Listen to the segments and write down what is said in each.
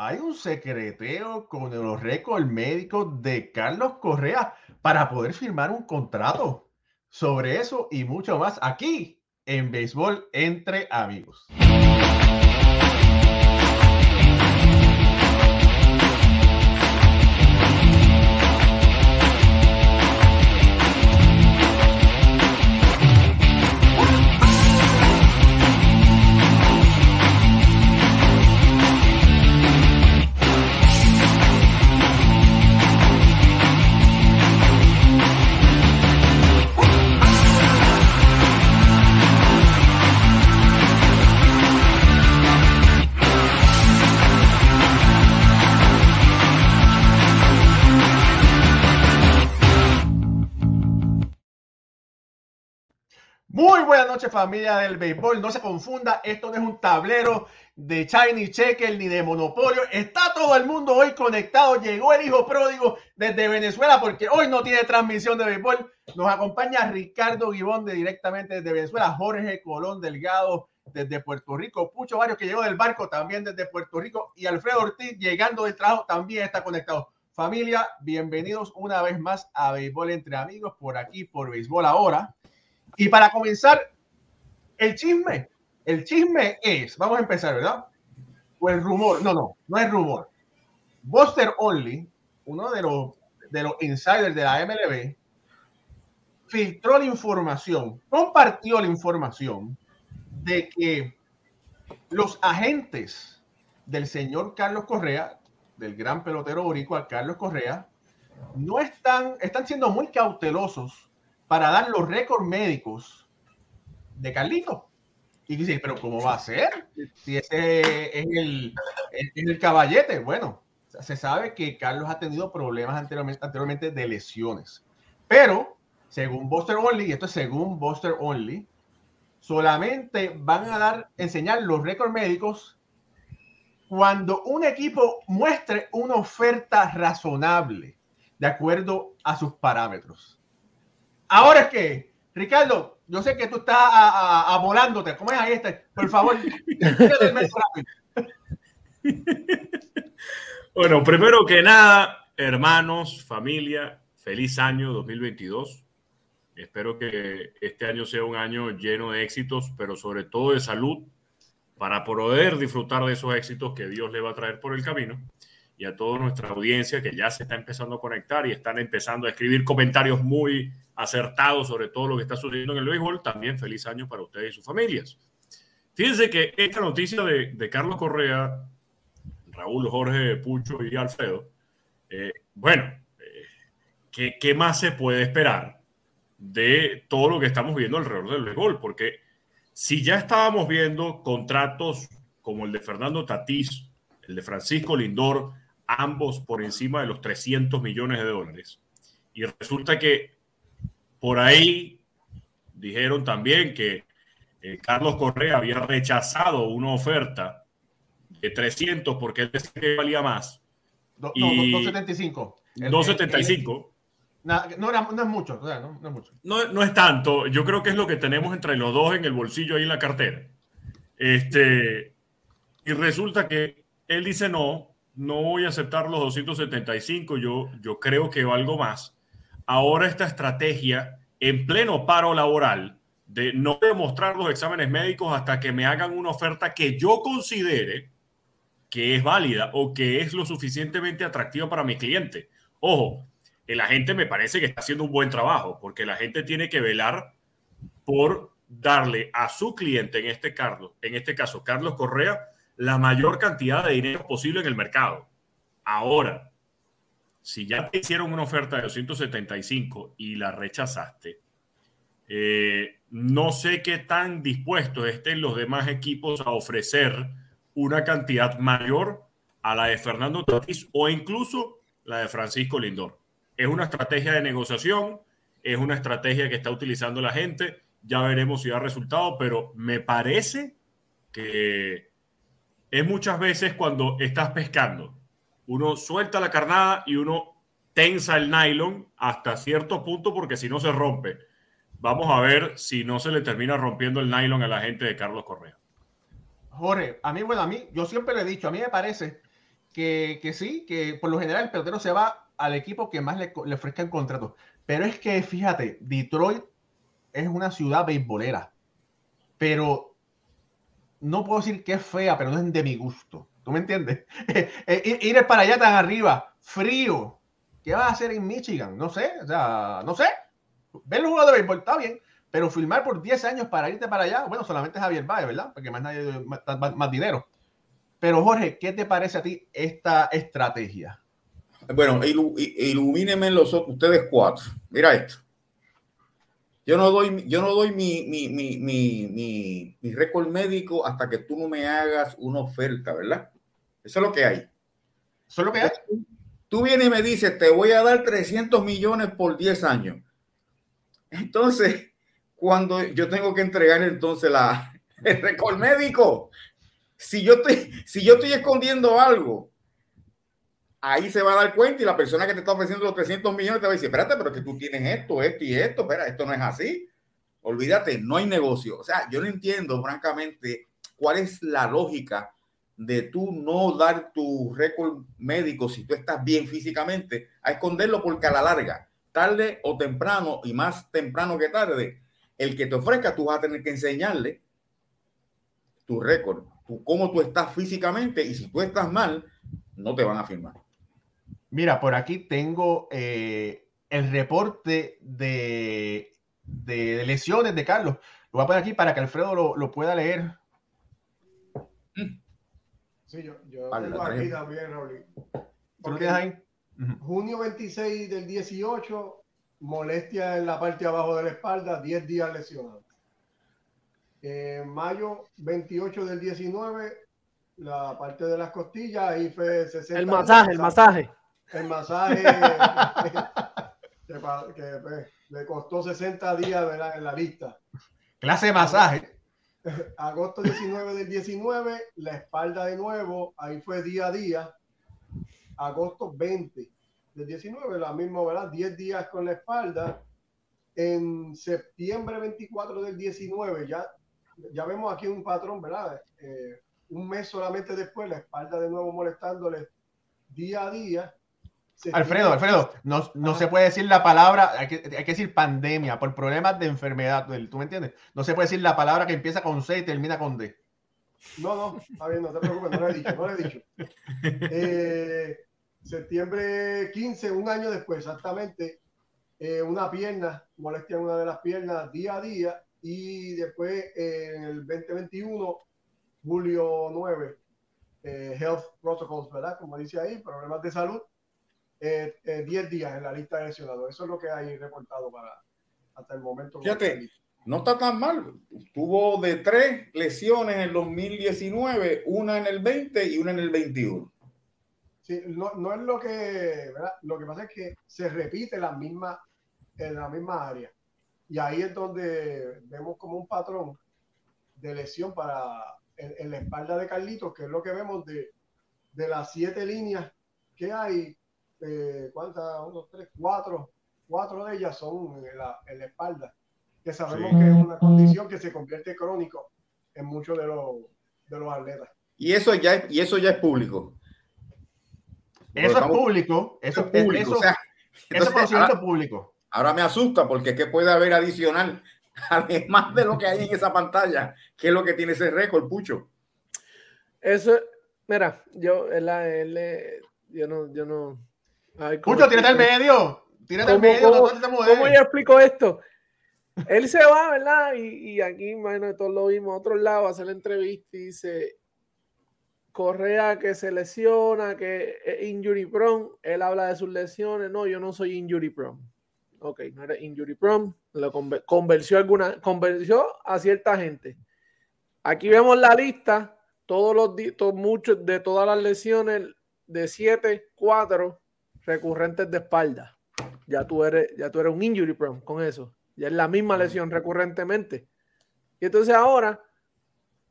hay un secreteo con los récords médicos de Carlos Correa para poder firmar un contrato. Sobre eso y mucho más aquí en Béisbol entre amigos. Buenas familia del béisbol, no se confunda, esto no es un tablero de Chinese Checker ni de Monopolio, está todo el mundo hoy conectado, llegó el hijo pródigo desde Venezuela porque hoy no tiene transmisión de béisbol, nos acompaña Ricardo Guibón de directamente desde Venezuela, Jorge Colón Delgado desde Puerto Rico, Pucho Varios que llegó del barco también desde Puerto Rico y Alfredo Ortiz llegando del trabajo también está conectado. Familia, bienvenidos una vez más a Béisbol entre amigos por aquí, por Béisbol ahora. Y para comenzar, el chisme. El chisme es, vamos a empezar, ¿verdad? O el rumor, no, no, no es rumor. Buster Only, uno de los, de los insiders de la MLB, filtró la información, compartió la información de que los agentes del señor Carlos Correa, del gran pelotero boricua Carlos Correa, no están, están siendo muy cautelosos para dar los récords médicos de Carlito. Y dice, pero ¿cómo va a ser? Si ese es el, el caballete. Bueno, se sabe que Carlos ha tenido problemas anteriormente, anteriormente de lesiones. Pero, según Buster Only, y esto es según Buster Only, solamente van a dar, enseñar los récords médicos cuando un equipo muestre una oferta razonable de acuerdo a sus parámetros. Ahora es que, Ricardo, yo sé que tú estás a, a, volándote. ¿Cómo es ahí este? Por favor, Bueno, primero que nada, hermanos, familia, feliz año 2022. Espero que este año sea un año lleno de éxitos, pero sobre todo de salud, para poder disfrutar de esos éxitos que Dios le va a traer por el camino. Y a toda nuestra audiencia que ya se está empezando a conectar y están empezando a escribir comentarios muy acertado sobre todo lo que está sucediendo en el béisbol. También feliz año para ustedes y sus familias. Fíjense que esta noticia de, Carlos Correa, Raúl, Jorge, Pucho y Alfredo, eh, bueno, eh, ¿qué, más se puede esperar de todo lo que estamos viendo alrededor del béisbol? Porque si ya estábamos viendo contratos como el de Fernando Tatís, el de Francisco Lindor, ambos por encima de los 300 millones de dólares, y resulta que por ahí dijeron también que eh, Carlos Correa había rechazado una oferta de 300 porque él decía que valía más. No, no, 275. 275. No, no, no, es mucho, no, no, es mucho. No, es tanto. Yo creo que es lo que tenemos entre los dos en el bolsillo ahí en la cartera. Este, y resulta que él dice no, no voy a aceptar los 275, yo, yo creo que valgo más ahora esta estrategia en pleno paro laboral de no demostrar los exámenes médicos hasta que me hagan una oferta que yo considere que es válida o que es lo suficientemente atractiva para mi cliente. Ojo, el agente me parece que está haciendo un buen trabajo porque la gente tiene que velar por darle a su cliente, en este, caso, en este caso Carlos Correa, la mayor cantidad de dinero posible en el mercado. Ahora, si ya te hicieron una oferta de 275 y la rechazaste, eh, no sé qué tan dispuestos estén los demás equipos a ofrecer una cantidad mayor a la de Fernando Tatís o incluso la de Francisco Lindor. Es una estrategia de negociación, es una estrategia que está utilizando la gente, ya veremos si da resultado, pero me parece que es muchas veces cuando estás pescando uno suelta la carnada y uno tensa el nylon hasta cierto punto porque si no se rompe. Vamos a ver si no se le termina rompiendo el nylon a la gente de Carlos Correa. Jorge, a mí, bueno, a mí, yo siempre le he dicho, a mí me parece que, que, sí, que por lo general el pelotero se va al equipo que más le, le ofrezca el contrato. Pero es que, fíjate, Detroit es una ciudad beisbolera. Pero no puedo decir que es fea, pero no es de mi gusto. ¿Tú me entiendes? Eh, ir para allá tan arriba, frío. ¿Qué vas a hacer en Michigan? No sé, o sea, no sé. Ver los jugadores de béisbol está bien, pero filmar por 10 años para irte para allá, bueno, solamente Javier Valle, ¿verdad? Porque más nadie más, más dinero. Pero Jorge, ¿qué te parece a ti esta estrategia? Bueno, ilumínenme los ustedes cuatro. Mira esto. Yo no doy, yo no doy mi, mi, mi, mi, mi récord médico hasta que tú no me hagas una oferta, ¿verdad? Eso es lo que hay. Eso es lo que hay. Tú vienes y me dices, te voy a dar 300 millones por 10 años. Entonces, cuando yo tengo que entregar entonces la, el récord médico, si yo estoy, si yo estoy escondiendo algo, ahí se va a dar cuenta y la persona que te está ofreciendo los 300 millones te va a decir, espérate, pero que tú tienes esto, esto y esto, espera, esto no es así. Olvídate, no hay negocio. O sea, yo no entiendo, francamente, cuál es la lógica de tú no dar tu récord médico si tú estás bien físicamente, a esconderlo porque a la larga, tarde o temprano, y más temprano que tarde, el que te ofrezca, tú vas a tener que enseñarle tu récord, cómo tú estás físicamente, y si tú estás mal, no te van a firmar. Mira, por aquí tengo eh, el reporte de, lesiones de Carlos. Lo voy a poner aquí para que Alfredo lo, pueda leer. Sí, yo, yo tengo aquí también, Raúl. ¿Tú lo tienes ahí? Junio 26 del 18, molestia en la parte abajo de la espalda, 10 días lesionado. mayo 28 del 19, la parte de las costillas, ahí fue 60. El masaje, el masaje el masaje que, pues, le costó 60 días en la lista. Clase de masaje. Agosto 19 del 19, la espalda de nuevo, ahí fue día a día. Agosto 20 del 19, la misma, ¿verdad? 10 días con la espalda. En septiembre 24 del 19, ya, ya vemos aquí un patrón, ¿verdad? Eh, un mes solamente después, la espalda de nuevo molestándole día a día. Alfredo, Alfredo, no, no se puede decir la palabra, hay que, hay que, decir pandemia por problemas de enfermedad, ¿tú me entiendes? No se puede decir la palabra que empieza con C y termina con D. No, no, está bien, no te preocupes, no lo he dicho, no lo he dicho. Eh, septiembre 15, un año después, exactamente, eh, una pierna, molestia en una de las piernas día a día, y después eh, en el 2021, julio 9, Health Protocols, ¿verdad? Como dice ahí, problemas de salud 10 eh, eh, días en la lista de lesionados. Eso es lo que hay reportado para hasta el momento. Fíjate, no está tan mal. Tuvo de tres lesiones en el 2019, una en el 20 y una en el 21. Sí, no, no es lo que, ¿verdad? Lo que pasa es que se repite la misma, en la misma área. Y ahí es donde vemos como un patrón de lesión para en, la espalda de Carlitos, que es lo que vemos de, de las siete líneas que hay, eh, ¿cuántas? Uno, tres, cuatro. Cuatro de ellas son en la, en la espalda, que sabemos que es una condición que se convierte crónico en muchos de los, de los atletas. Y eso ya, y eso ya es público. Eso es público. Eso es público. Eso, ahora, público. Ahora me asusta porque ¿qué puede haber adicional? Además de lo que hay en esa pantalla, ¿qué es lo que tiene ese récord, Pucho? Eso, mira, yo, la, L, yo no, yo no, Pucho, tírate al medio. Tírate al medio. ¿cómo, yo explico esto? Él se va, ¿verdad? Y, y aquí, imagino todos lo vimos a otro lado, hacer la entrevista y dice, Correa que se lesiona, que es injury prone, él habla de sus lesiones, no, yo no soy injury prone. Ok, no eres injury prone, lo convenció, alguna, convenció a cierta gente. Aquí vemos la lista, todos los muchos de todas las lesiones de 7, 4 recurrentes de espalda. Ya tú eres, ya tú eres un injury prone con eso. Ya es la misma lesión recurrentemente. Y entonces ahora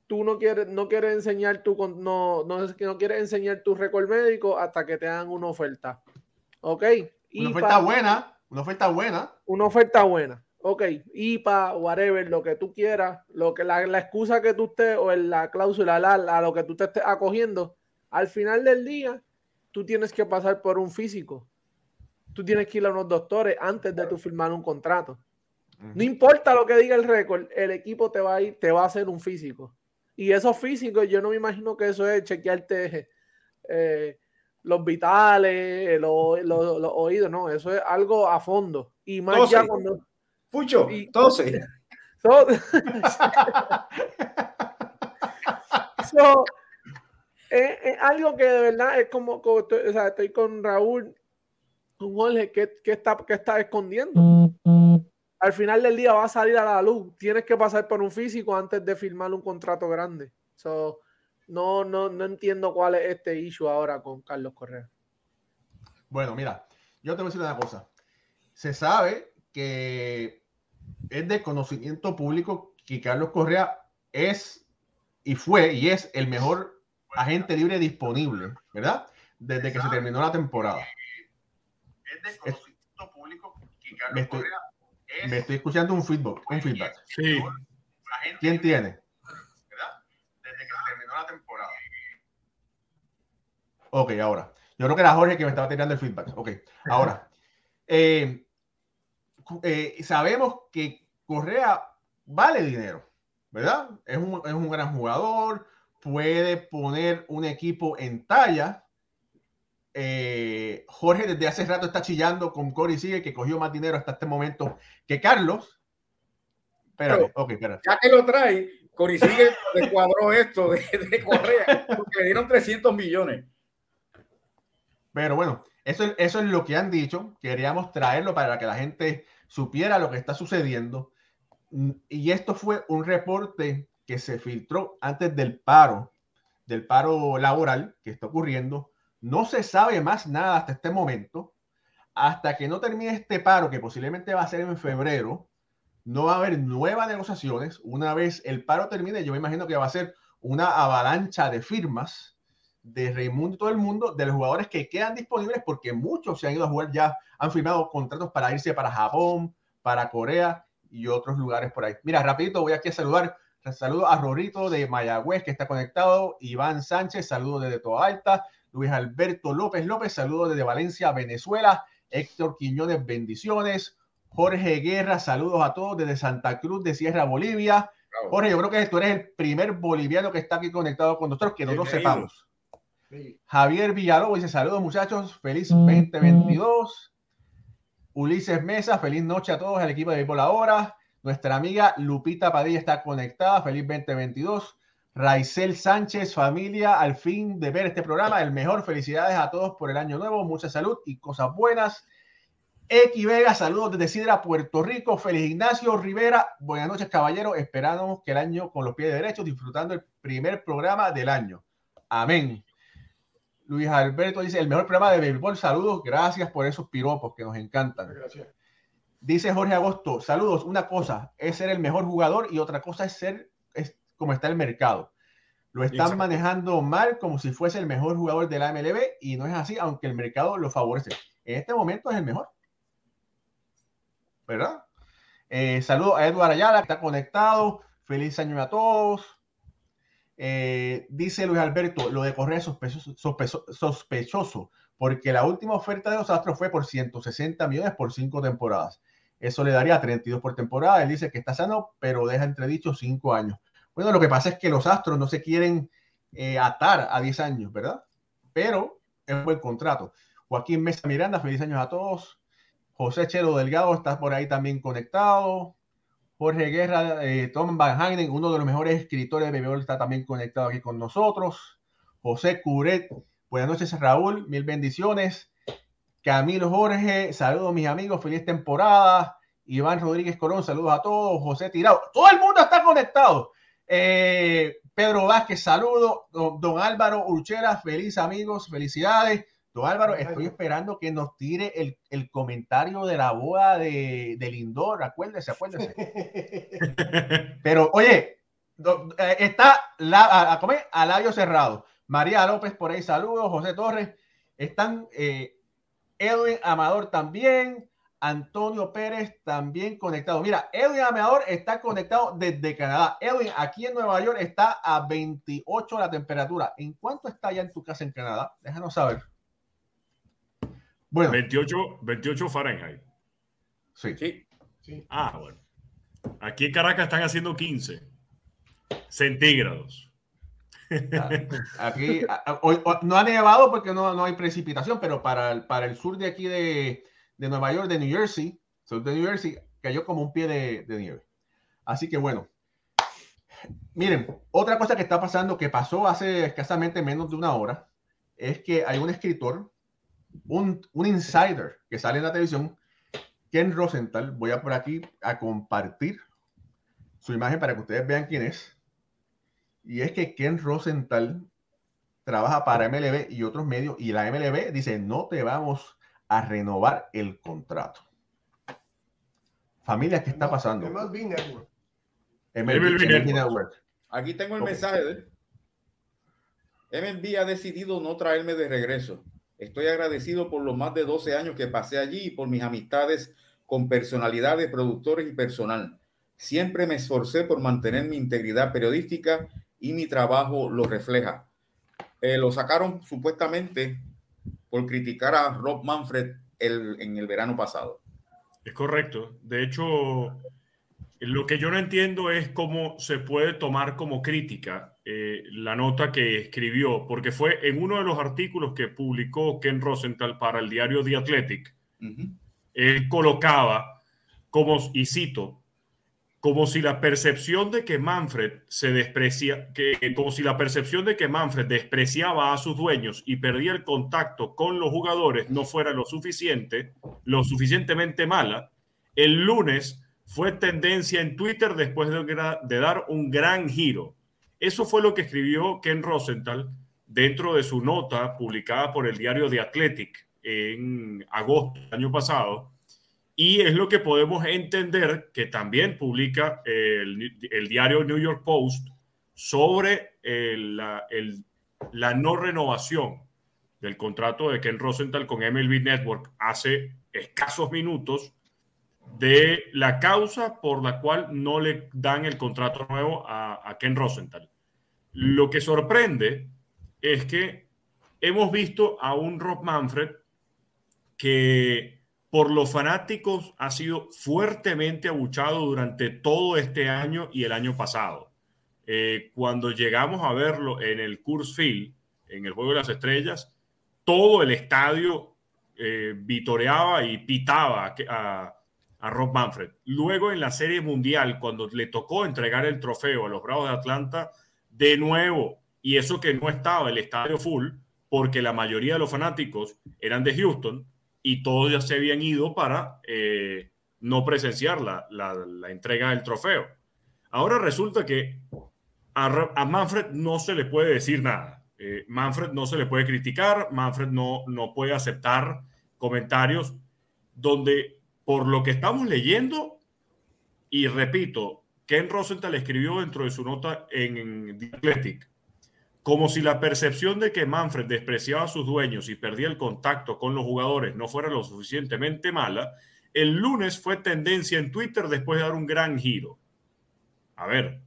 tú no quieres, no quieres enseñar tu no, no, no quieres enseñar tu récord médico hasta que te hagan una oferta. ¿Ok? Una oferta buena, una oferta buena. Una oferta buena. Ok, IPA, whatever, lo que tú quieras, lo que la, la excusa que tú estés o la cláusula, la, a lo que tú te estés acogiendo, al final del día tú tienes que pasar por un físico. Tú tienes que ir a unos doctores antes de tu firmar un contrato. No importa lo que diga el récord, el equipo te va a ir, te va a hacer un físico. Y esos físicos, yo no me imagino que eso es chequearte eh, los vitales, los, oídos, no, eso es algo a fondo. Y más ya cuando. Pucho, entonces. es, algo que de verdad es como, o sea, estoy con Raúl, con Jorge, que, está, que está escondiendo. Al final del día va a salir a la luz. Tienes que pasar por un físico antes de firmar un contrato grande. No, no, no entiendo cuál es este issue ahora con Carlos Correa. Bueno, mira, yo te voy a decir una cosa. Se sabe que es de conocimiento público que Carlos Correa es y fue y es el mejor agente libre disponible, ¿verdad? Desde que se terminó la temporada. Es de conocimiento público que Carlos Correa es me estoy escuchando un feedback, un feedback. Sí. ¿Quién tiene? la temporada. Ok, ahora. Yo creo que era Jorge que me estaba tirando el feedback. Ok, ahora. Eh, eh, sabemos que Correa vale dinero, ¿verdad? Es un, es un, gran jugador, puede poner un equipo en talla. Eh, Jorge desde hace rato está chillando con Cory Sigue, que cogió más dinero hasta este momento que Carlos. Espérate, ok, espérate. Ya que lo trae, Cori sigue cuadró esto de, Correa, porque le dieron 300 millones. Pero bueno, eso, eso es lo que han dicho. Queríamos traerlo para que la gente supiera lo que está sucediendo. Y esto fue un reporte que se filtró antes del paro, del paro laboral que está ocurriendo. No se sabe más nada hasta este momento. Hasta que no termine este paro, que posiblemente va a ser en febrero, no va a haber nuevas negociaciones. Una vez el paro termine, yo me imagino que va a ser una avalancha de firmas de Raimundo y todo el mundo, de los jugadores que quedan disponibles, porque muchos se han ido a jugar ya, han firmado contratos para irse para Japón, para Corea y otros lugares por ahí. Mira, rapidito voy aquí a saludar. Saludo a Rorito de Mayagüez que está conectado, Iván Sánchez, saludo desde Toa Alta, Luis Alberto López López, saludo desde Valencia, Venezuela, Héctor Quiñones, bendiciones, Jorge Guerra, saludos a todos desde Santa Cruz de Sierra, Bolivia. Jorge, yo creo que tú eres el primer boliviano que está aquí conectado con nosotros, que no lo sepamos. Javier Villalobos dice saludos muchachos, feliz 2022. Ulises Mesa, feliz noche a todos, el equipo de Béisbol Ahora. Nuestra amiga Lupita Padilla está conectada, feliz 2022. Raizel Sánchez, familia, al fin de ver este programa, el mejor. Felicidades a todos por el año nuevo, mucha salud y cosas buenas. X Vega, saludos desde Sidra, Puerto Rico. Feliz Ignacio Rivera. Buenas noches, caballero. Esperamos que el año con los pies derechos, disfrutando el primer programa del año. Amén. Luis Alberto dice: el mejor programa de béisbol. Saludos, gracias por esos piropos que nos encantan. Gracias. Dice Jorge Agosto: saludos. Una cosa es ser el mejor jugador y otra cosa es ser es como está el mercado. Lo están manejando mal como si fuese el mejor jugador de la MLB y no es así, aunque el mercado lo favorece. En este momento es el mejor. ¿verdad? Eh, saludos a Eduardo Ayala, que está conectado. Feliz año a todos. Eh, dice Luis Alberto, lo de Correa es sospechoso, sospechoso, porque la última oferta de los Astros fue por 160 millones por cinco temporadas. Eso le daría 32 por temporada. Él dice que está sano, pero deja entredicho cinco años. Bueno, lo que pasa es que los Astros no se quieren eh, atar a 10 años, ¿verdad? Pero es buen contrato. Joaquín Mesa Miranda, feliz años a todos. José Chelo Delgado está por ahí también conectado. Jorge Guerra, eh, Tom Van Heinen, uno de los mejores escritores de béisbol, está también conectado aquí con nosotros. José Curet, buenas noches Raúl, mil bendiciones. Camilo Jorge, saludos mis amigos, feliz temporada. Iván Rodríguez Corón, saludos a todos. José Tirado, todo el mundo está conectado. Eh, Pedro Vázquez, saludos. don Álvaro Urchera, feliz amigos, felicidades. Álvaro, estoy esperando que nos tire el, comentario de la boda de, de Lindor, acuérdese, acuérdese. Pero, oye, eh, está la, a, comer a labio cerrado. María López por ahí, saludos. José Torres, están eh, Edwin Amador también. Antonio Pérez también conectado. Mira, Edwin Amador está conectado desde Canadá. Edwin, aquí en Nueva York está a 28 la temperatura. ¿En cuánto está ya en tu casa en Canadá? Déjanos saber. Bueno, 28, 28 Fahrenheit. sí. Sí. Sí. Ah, bueno. Aquí en Caracas están haciendo 15 centígrados. Aquí no ha nevado porque no, no hay precipitación, pero para el, para el sur de aquí de, de Nueva York, de New Jersey, sur de New Jersey, cayó como un pie de, de nieve. Así que bueno. Miren, otra cosa que está pasando, que pasó hace escasamente menos de una hora, es que hay un escritor, un, un insider que sale en la televisión, Ken Rosenthal, voy a por aquí a compartir su imagen para que ustedes vean quién es. Y es que Ken Rosenthal trabaja para MLB y otros medios y la MLB dice, no te vamos a renovar el contrato. Familia, ¿qué está pasando? MLB Network. MLB, MLB MLB Network. Network. Aquí tengo el Ok. mensaje de él. MLB ha decidido no traerme de regreso. Estoy agradecido por los más de 12 años que pasé allí y por mis amistades con personalidades, productores y personal. Siempre me esforcé por mantener mi integridad periodística y mi trabajo lo refleja. Eh, lo sacaron supuestamente por criticar a Rob Manfred el- en el verano pasado. Es correcto. De hecho, lo que yo no entiendo es cómo se puede tomar como crítica eh, la nota que escribió, porque fue en uno de los artículos que publicó Ken Rosenthal para el diario The Athletic. Él colocaba como, y cito, como si la percepción de que Manfred se desprecia, como si la percepción de que Manfred despreciaba a sus dueños y perdía el contacto con los jugadores no fuera lo suficiente, lo suficientemente mala, el lunes fue tendencia en Twitter después de, de dar un gran giro. Eso fue lo que escribió Ken Rosenthal dentro de su nota publicada por el diario The Athletic en agosto del año pasado. Y es lo que podemos entender que también publica el, diario New York Post sobre la no renovación del contrato de Ken Rosenthal con MLB Network hace escasos minutos de la causa por la cual no le dan el contrato nuevo a, a Ken Rosenthal. Lo que sorprende es que hemos visto a un Rob Manfred que por los fanáticos ha sido fuertemente abuchado durante todo este año y el año pasado. Eh, cuando llegamos a verlo en el Coors Field, en el Juego de las Estrellas, todo el estadio eh, vitoreaba y pitaba a, a Rob Manfred. Luego en la Serie Mundial, cuando le tocó entregar el trofeo a los Bravos de Atlanta, de nuevo, y eso que no estaba el estadio full, porque la mayoría de los fanáticos eran de Houston y todos ya se habían ido para eh, no presenciar la, la, entrega del trofeo. Ahora resulta que a, Manfred no se le puede decir nada. Eh, Manfred no se le puede criticar, Manfred no, no puede aceptar comentarios donde por lo que estamos leyendo, y repito, Ken Rosenthal escribió dentro de su nota en, en The Athletic, como si la percepción de que Manfred despreciaba a sus dueños y perdía el contacto con los jugadores no fuera lo suficientemente mala, el lunes fue tendencia en Twitter después de dar un gran giro. A ver,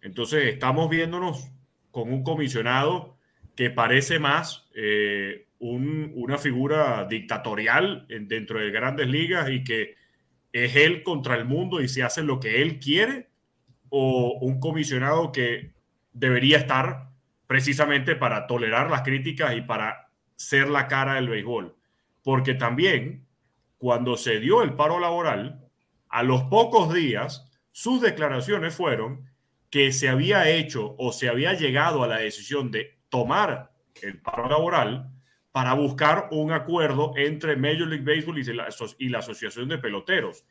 entonces estamos viéndonos con un comisionado que parece más eh, un, una figura dictatorial en, dentro de grandes ligas y que es él contra el mundo y se hace lo que él quiere, o un comisionado que debería estar precisamente para tolerar las críticas y para ser la cara del béisbol. Porque también, cuando se dio el paro laboral, a los pocos días, sus declaraciones fueron que se había hecho o se había llegado a la decisión de tomar el paro laboral para buscar un acuerdo entre Major League Baseball y la, Asociación de Peloteros.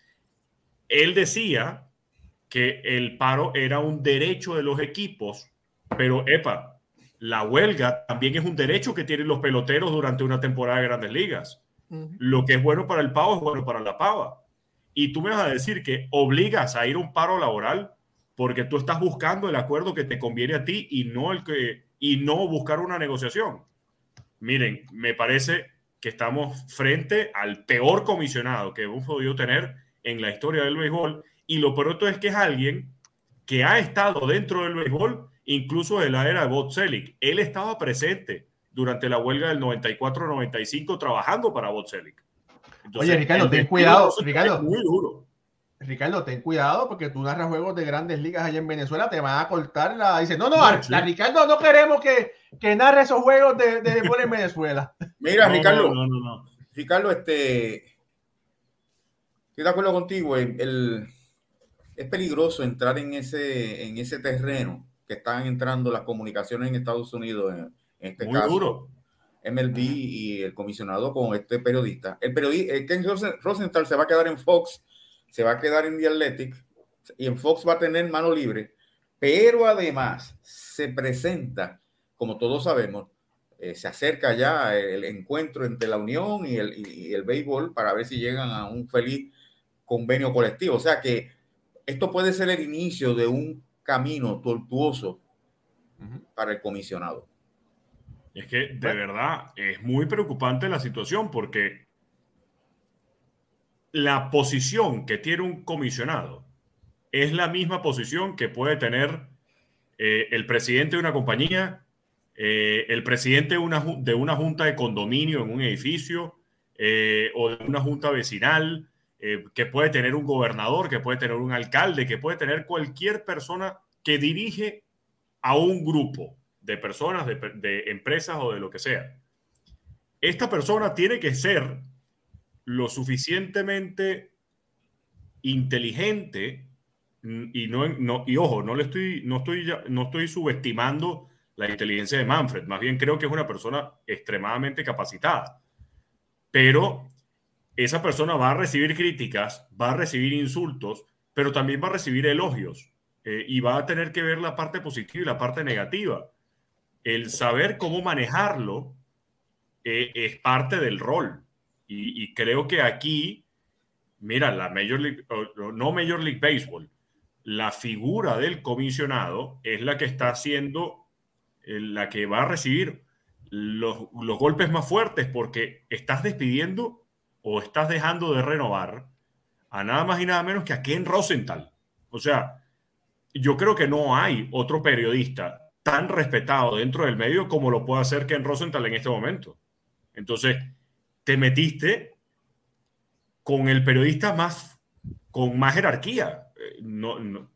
Él decía que el paro era un derecho de los equipos, pero epa, la huelga también es un derecho que tienen los peloteros durante una temporada de grandes ligas. Uh -huh. Lo que es bueno para el pavo es bueno para la pava. Y tú me vas a decir que obligas a ir a un paro laboral porque tú estás buscando el acuerdo que te conviene a ti y no el que y no buscar una negociación. Miren, me parece que estamos frente al peor comisionado que hemos podido tener en la historia del béisbol y lo peor es que es alguien que ha estado dentro del béisbol incluso de la era de Bob Selig. Él estaba presente durante la huelga del 94-95 trabajando para Botzelic. Oye, Ricardo, ten cuidado, Ricardo. Muy duro. Ricardo, ten cuidado porque tú narras juegos de grandes ligas allá en Venezuela, te van a cortar la. Dice, no, no, No, sí. la Ricardo, no queremos que, que narre esos juegos de, de béisbol en Venezuela. Mira, No, Ricardo, no, no, no. Ricardo, este, estoy de acuerdo contigo. El, el- es peligroso entrar en ese, en ese terreno que están entrando las comunicaciones en Estados Unidos, en, en este Muy caso, duro. MLB y el comisionado con este periodista. El periodista, Ken Rosen- Rosenthal se va a quedar en Fox, se va a quedar en The Athletic y en Fox va a tener mano libre, pero además se presenta, como todos sabemos, eh, se acerca ya el encuentro entre la Unión y el, y el béisbol para ver si llegan a un feliz convenio colectivo. O sea que esto puede ser el inicio de un camino tortuoso para el comisionado. Es que de verdad es muy preocupante la situación porque la posición que tiene un comisionado es la misma posición que puede tener eh, el presidente de una compañía, eh, el presidente de una, de una junta de condominio en un edificio eh, o de una junta vecinal, eh, que puede tener un gobernador, que puede tener un alcalde, que puede tener cualquier persona que dirige a un grupo de personas, de, empresas o de lo que sea. Esta persona tiene que ser lo suficientemente inteligente mm, y no, no y ojo, no le estoy no estoy no estoy subestimando la inteligencia de Manfred, más bien creo que es una persona extremadamente capacitada. Pero esa persona va a recibir críticas, va a recibir insultos, pero también va a recibir elogios eh, y va a tener que ver la parte positiva y la parte negativa. El saber cómo manejarlo eh, es parte del rol. Y, creo que aquí, mira, la Major League, no Major League Baseball, la figura del comisionado es la que está haciendo, eh, la que va a recibir los, los golpes más fuertes porque estás despidiendo o estás dejando de renovar a nada más y nada menos que a Ken Rosenthal. O sea, yo creo que no hay otro periodista tan respetado dentro del medio como lo puede hacer Ken Rosenthal en este momento. Entonces, te metiste con el periodista más, con más jerarquía. Eh, No, no,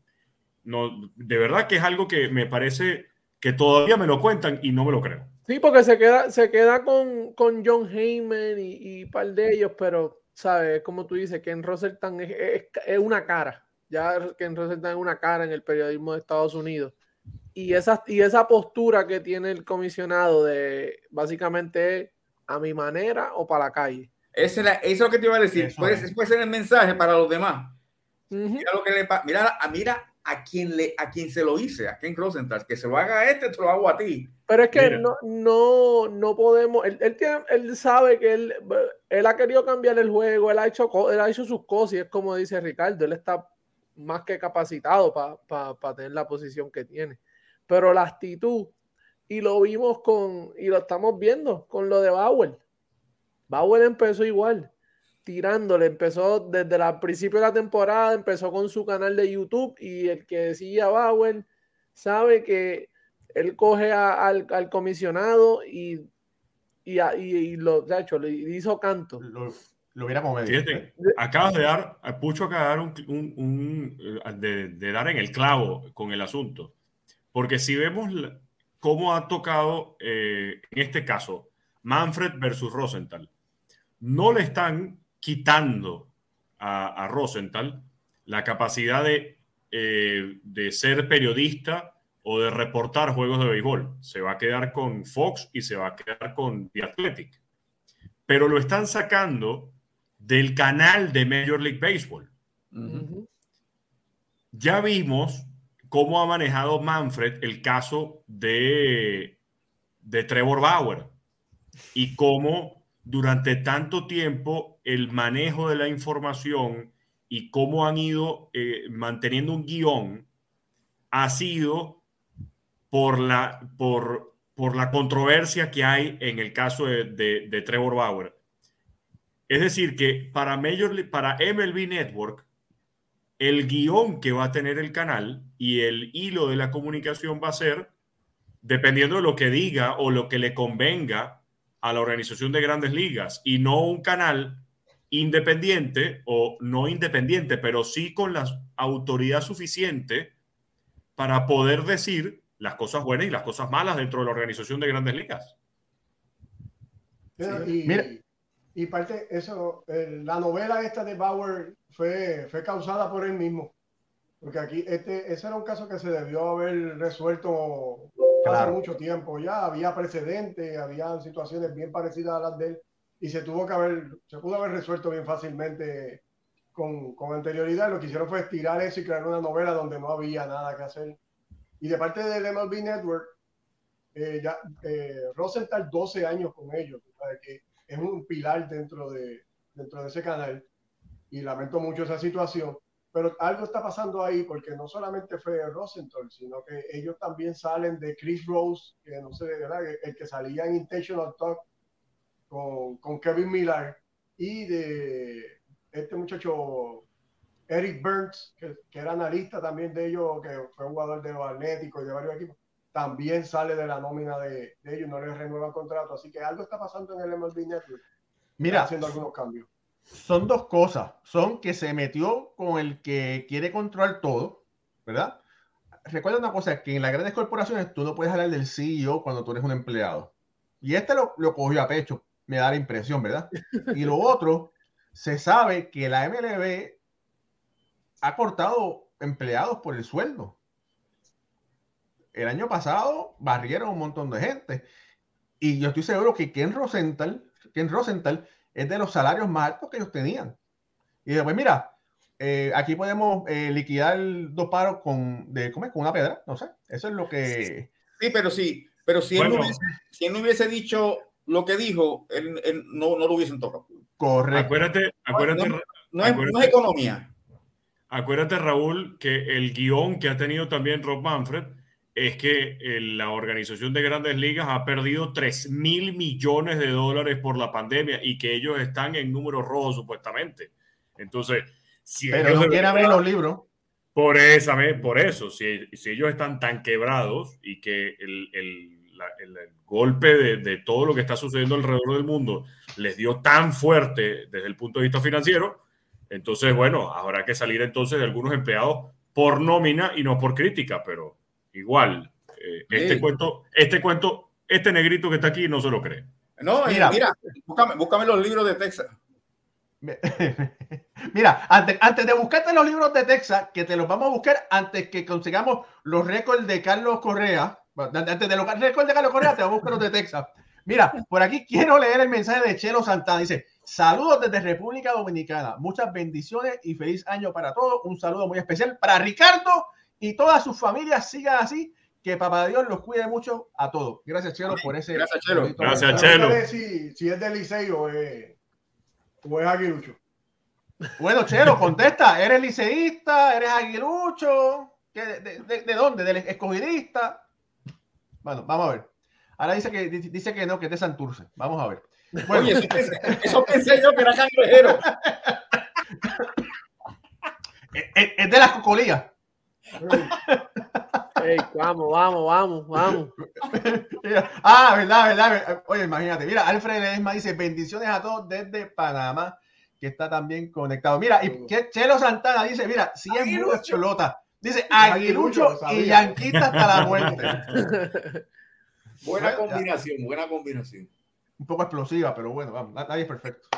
no, de verdad que es algo que me parece que todavía me lo cuentan y no me lo creo. Sí, porque se queda, se queda con, con John Heyman y, y un par de ellos, pero, ¿sabes? Como tú dices, Ken Rosenthal es, es, es una cara. Ya Ken Rosenthal es una cara en el periodismo de Estados Unidos. Y esa, y esa postura que tiene el comisionado de básicamente a mi manera o para la calle. Esa era- eso es lo que te iba a decir. Eso Puede, es. puede ser el mensaje para los demás. Ujú. Mira lo que le mira, a- mira a quien le a quien se lo hice, a Ken Rosenthal, que se lo haga a este, te lo hago a ti. Pero es que Mira. no, no, no podemos, él, él, tiene- él sabe que él, él ha querido cambiar el juego, él ha hecho, él ha hecho sus cosas y es como dice Ricardo, él está más que capacitado para tener la posición que tiene. Pero la actitud, y lo vimos con, y lo estamos viendo con lo de Bauer. Bauer empezó igual, tirándole, empezó desde el principio de la temporada, empezó con su canal de YouTube y el que decía Bauer sabe que él coge a- al, al comisionado y, y, a- y- y lo, de hecho, le hizo canto. Lo, lo medio. Fíjate, acabas de dar, Pucho acaba de dar un, un- un, eh, de, de dar en el clavo con el asunto. Porque si vemos cómo ha tocado, eh, en este caso, Manfred versus Rosenthal, no le están quitando a, a Rosenthal la capacidad de, eh, de ser periodista o de reportar juegos de béisbol. Se va a quedar con Fox y se va a quedar con The Athletic. Pero lo están sacando del canal de Major League Baseball. Ya vimos cómo ha manejado Manfred el caso de, de Trevor Bauer y cómo durante tanto tiempo el manejo de la información y cómo han ido eh, manteniendo un guion ha sido por la, por, por la controversia que hay en el caso de, Trevor Bauer. Es decir, que para, Major para MLB Network, el guion que va a tener el canal y el hilo de la comunicación va a ser dependiendo de lo que diga o lo que le convenga a la organización de grandes ligas y no un canal independiente o no independiente, pero sí con la autoridad suficiente para poder decir las cosas buenas y las cosas malas dentro de la organización de grandes ligas. Y, Mira. y parte, eso, la novela esta de Bauer fue, fue causada por él mismo. Porque aquí, este, ese era un caso que se debió haber resuelto hace mucho tiempo ya. Había precedentes, había situaciones bien parecidas a las de él y se tuvo que haber, se pudo haber resuelto bien fácilmente con, con anterioridad. Lo que hicieron fue estirar eso y crear una novela donde no había nada que hacer. Y de parte del MLB Network, eh, ya, eh, Rosenthal 12 años con ellos, que es un pilar dentro de, dentro de ese canal. Y lamento mucho esa situación. Pero algo está pasando ahí porque no solamente fue Rosenthal, sino que ellos también salen de Chris Rose, que no sé, ¿verdad? El que salía en Intentional Talk con, con Kevin Miller y de este muchacho Eric Burns, que, que, era analista también de ellos, que fue jugador de los Atléticos y de varios equipos, también sale de la nómina de, de ellos, no les renuevan contrato. Así que algo está pasando en el MLB Network. Mira, haciendo algunos cambios. Son dos cosas. Son que se metió con el que quiere controlar todo, ¿verdad? Recuerda una cosa, que en las grandes corporaciones tú no puedes hablar del CEO cuando tú eres un empleado. Y este lo, lo cogió a pecho me da la impresión, ¿verdad? Y lo otro, se sabe que la MLB ha cortado empleados por el sueldo. El año pasado barrieron un montón de gente. Y yo estoy seguro que Ken Rosenthal, Ken Rosenthal es de los salarios más altos que ellos tenían. Y después, mira, eh, aquí podemos eh, liquidar dos paros con, de, con una pedra, no sé. Eso es lo que... Sí, pero sí, pero si, él, si él no hubiese dicho lo que dijo, él, no, no, lo hubiesen tocado. Correcto. Acuérdate, acuérdate, no, es, economía. Acuérdate, Raúl, que el guion que ha tenido también Rob Manfred es que la organización de grandes ligas ha perdido 3 mil millones de dólares por la pandemia y que ellos están en números rojos supuestamente. Entonces, si Pero no quieren ver los libros. Por, esa, por eso, si, si ellos están tan quebrados y que el, el el, golpe de, todo lo que está sucediendo alrededor del mundo les dio tan fuerte desde el punto de vista financiero, entonces, bueno, habrá que salir entonces de algunos empleados por nómina y no por crítica, pero igual, eh, este cuento, este cuento, este negrito que está aquí no se lo cree. No, eh, mira, mira búscame, los libros de Texas. Mira, antes, antes, de buscarte los libros de Texas, que te los vamos a buscar antes que consigamos los récords de Carlos Correa, antes de los récords de Carlos Correa, te vamos a buscar los de Texas. Mira, por aquí quiero leer el mensaje de Chelo Santana. Dice: Saludos desde República Dominicana. Muchas bendiciones y feliz año para todos. Un saludo muy especial para Ricardo y todas sus familias. Sigan así. Que papá Dios los cuide mucho a todos. Gracias, Chelo, por ese. Gracias, Chelo. Gracias, Chelo. Si, si es del Liceo o es, o es aguilucho. Bueno, Chelo, contesta. ¿Eres liceísta? ¿Eres aguilucho? ¿De, de, de dónde? ¿Del escogidista? Bueno, vamos a ver. Ahora dice que, dice que no, que es de Santurce. Vamos a ver. Bueno. Oye, eso pensé, yo que era cangrejero. es, de las cocolías. Vamos, vamos, vamos, vamos. ah, verdad, verdad. Oye, imagínate. Mira, Alfred Ledesma dice bendiciones a todos desde Panamá, que está también conectado. Mira, y que Chelo Santana dice, mira, si es muy explota. Dice Aguilucho y Yanquita hasta la muerte. buena combinación, buena combinación. Un poco explosiva, pero bueno, vamos, nadie es perfecto.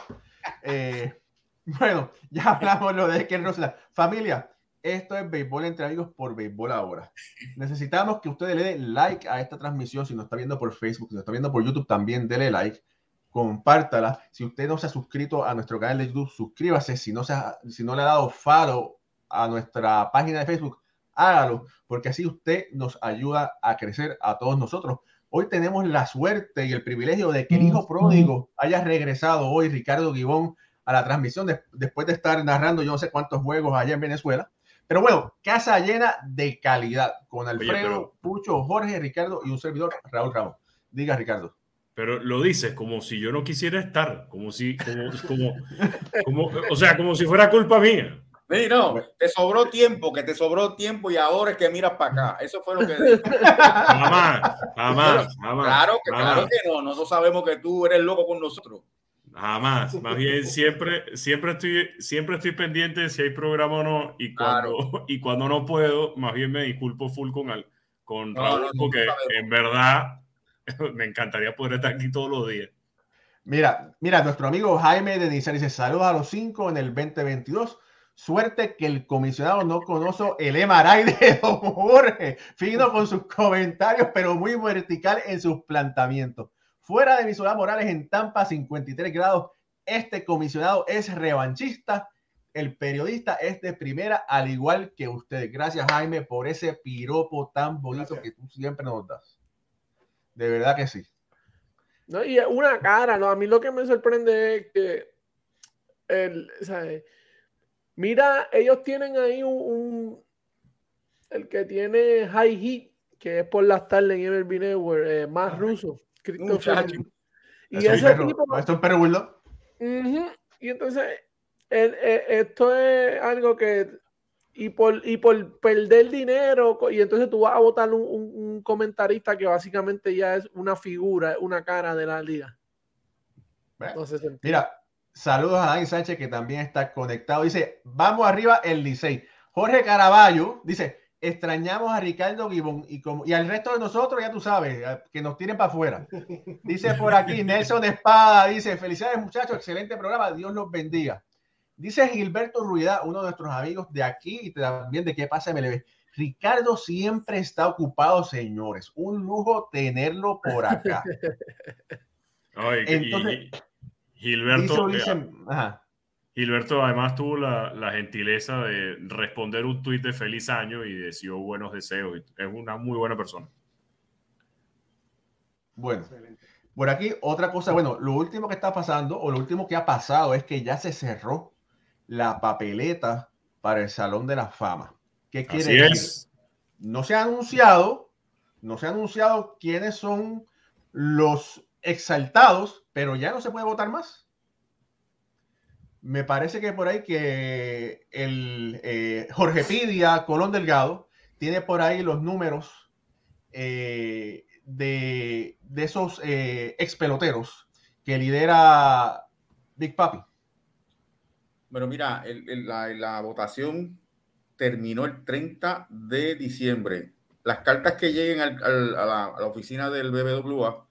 Eh, bueno, ya hablamos lo de que no la familia. Esto es Béisbol entre amigos por Béisbol ahora. Necesitamos que ustedes le den like a esta transmisión. Si nos está viendo por Facebook, si nos está viendo por YouTube, también dele like. Compártala. Si usted no se ha suscrito a nuestro canal de YouTube, suscríbase. Si no, se si no le ha dado follow a nuestra página de Facebook, hágalo, porque así usted nos ayuda a crecer a todos nosotros. Hoy tenemos la suerte y el privilegio de que el hijo pródigo haya regresado hoy, Ricardo Gibón, a la transmisión después de estar narrando yo no sé cuántos juegos allá en Venezuela. Pero bueno, casa llena de calidad, con Alfredo, Pucho, Jorge, Ricardo y un servidor, Raúl Ramos. Diga, Ricardo. Pero lo dices como si yo no quisiera estar, como si, como, como, como o sea, como si fuera culpa mía. Sí, no, te sobró tiempo, que te sobró tiempo y ahora es que miras para acá. Eso fue lo que Jamás, jamás, jamás. Claro que, jamás, claro que no. Nosotros sabemos que tú eres loco con nosotros. Jamás. Más bien, siempre, siempre, estoy, siempre estoy pendiente de si hay programa o no. Y cuando, y cuando no puedo, más bien me disculpo full con, al, con No, Raúl, no, porque no en verdad me encantaría poder estar aquí todos los días. Mira, mira, nuestro amigo Jaime de Nizar dice saludos a los cinco en el 2022. Suerte que el comisionado no conoce el MRI de Don Jorge, fino con sus comentarios, pero muy vertical en sus planteamientos. Fuera de Misola Morales en Tampa, 53 grados. Este comisionado es revanchista. El periodista es de primera, al igual que usted. Gracias, Jaime, por ese piropo tan bonito Gracias. que tú siempre nos das. De verdad que sí. ¿no? Y una cara, ¿no? A mí lo que me sorprende es que el, ¿sabes? mira, ellos tienen ahí un, un- el que tiene High Heat, que es por las tardes en MLB Network, eh, más ruso. Christopher. Y Esto es un ese perro- tipo, esto es un perro bulldog. Ujú. Y entonces, el- eh, esto es algo que, y por, y por perder dinero, y entonces tú vas a votar un, un- un comentarista que básicamente ya es una figura, una cara de la liga. Bueno, No Mira, saludos a Dani Sánchez que también está conectado. Dice, vamos arriba el Licey. Jorge Caraballo dice, extrañamos a Ricardo Gibón y, como, y al resto de nosotros, ya tú sabes, que nos tiren para afuera. Dice por aquí Nelson Espada, dice, felicidades muchachos, excelente programa, Dios los bendiga. Dice Gilberto Ruida, uno de nuestros amigos de aquí y también de qué pasa MLB. Ricardo siempre está ocupado, señores. Un lujo tenerlo por acá. No, y- y- Entonces, y Gilberto, Dice eh, Ulises- ajá. Gilberto además tuvo la, la gentileza de responder un tuit de feliz año y deseó buenos deseos. Es una muy buena persona. Bueno, Excelente. Por aquí, otra cosa, bueno, lo último que está pasando, o lo último que ha pasado, es que ya se cerró la papeleta para el Salón de la Fama. ¿Qué quiere Así decir? es. No se ha anunciado, no se ha anunciado quiénes son los exaltados, pero ya no se puede votar más. Me parece que por ahí que el eh, Jorge Pidia, Colón Delgado, tiene por ahí los números eh, de, de esos eh, ex peloteros que lidera Big Papi. Bueno, mira, el- la, votación terminó el 30 de diciembre. Las cartas que lleguen a, la, a la oficina del BBWA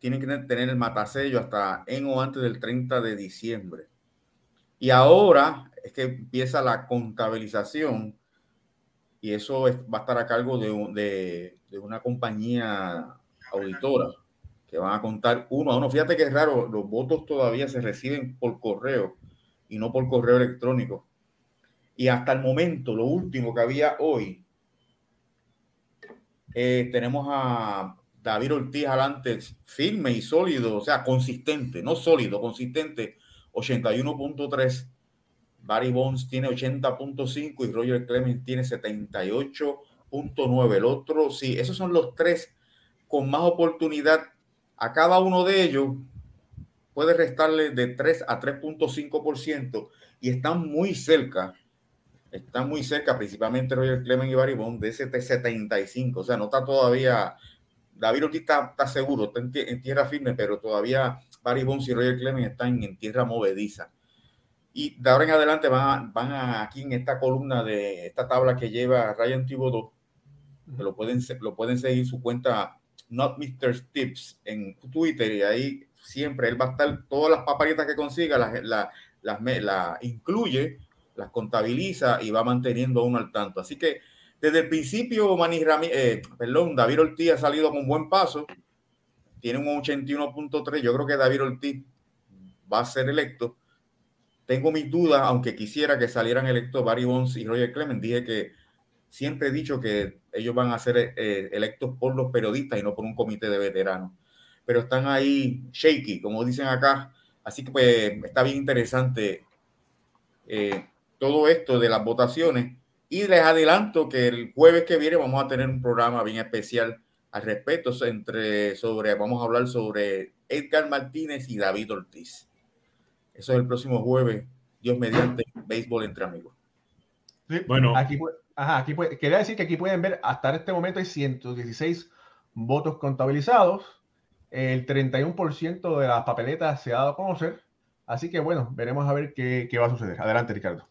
tienen que tener el matasello hasta en o antes del 30 de diciembre. Y ahora es que empieza la contabilización y eso es- va a estar a cargo de, un- de- de una compañía auditora que van a contar uno a uno. Fíjate que es raro, los votos todavía se reciben por correo y no por correo electrónico. Y hasta el momento, lo último que había hoy, eh, tenemos a David Ortiz adelante, firme y sólido, o sea, consistente, no sólido, consistente, 81.3. Barry Bonds tiene 80.5 y Roger Clemens tiene 78.9. El otro, sí, esos son los tres con más oportunidad. A cada uno de ellos puede restarle de 3 a 3.5% y están muy cerca. Están muy cerca, principalmente Roger Clemens y Barry Bonds, de ese de 75. O sea, no está todavía. David Ortiz está, está seguro, está en tierra firme, pero todavía Barry Bonds y Roger Clemens están en tierra movediza. Y de ahora en adelante van, a- van a- aquí en esta columna de esta tabla que lleva Ryan Thibodeau, que lo pueden, lo pueden seguir su cuenta Not Mr. Tips en Twitter y ahí siempre él va a estar, todas las paparitas que consiga, las, las, las, las incluye, las contabiliza y va manteniendo a uno al tanto. Así que desde el principio, Manny Ramí- eh, perdón, David Ortiz ha salido con buen paso, tiene un 81.3, yo creo que David Ortiz va a ser electo. Tengo mis dudas, aunque quisiera que salieran electos Barry Bonds y Roger Clemens. Dije que siempre he dicho que ellos van a ser eh, electos por los periodistas y no por un comité de veteranos. Pero están ahí shaky, como dicen acá. Así que pues está bien interesante eh, todo esto de las votaciones. Y les adelanto que el jueves que viene vamos a tener un programa bien especial al respecto entre sobre vamos a hablar sobre Edgar Martínez y David Ortiz. Eso es el próximo jueves, Dios mediante, béisbol entre amigos. Sí, Bueno. aquí, pu- ajá, aquí puede- quería decir que aquí pueden ver hasta este momento hay 116 votos contabilizados. El 31% de las papeletas se ha dado a conocer. Así que bueno, veremos a ver qué, qué va a suceder. Adelante, Ricardo.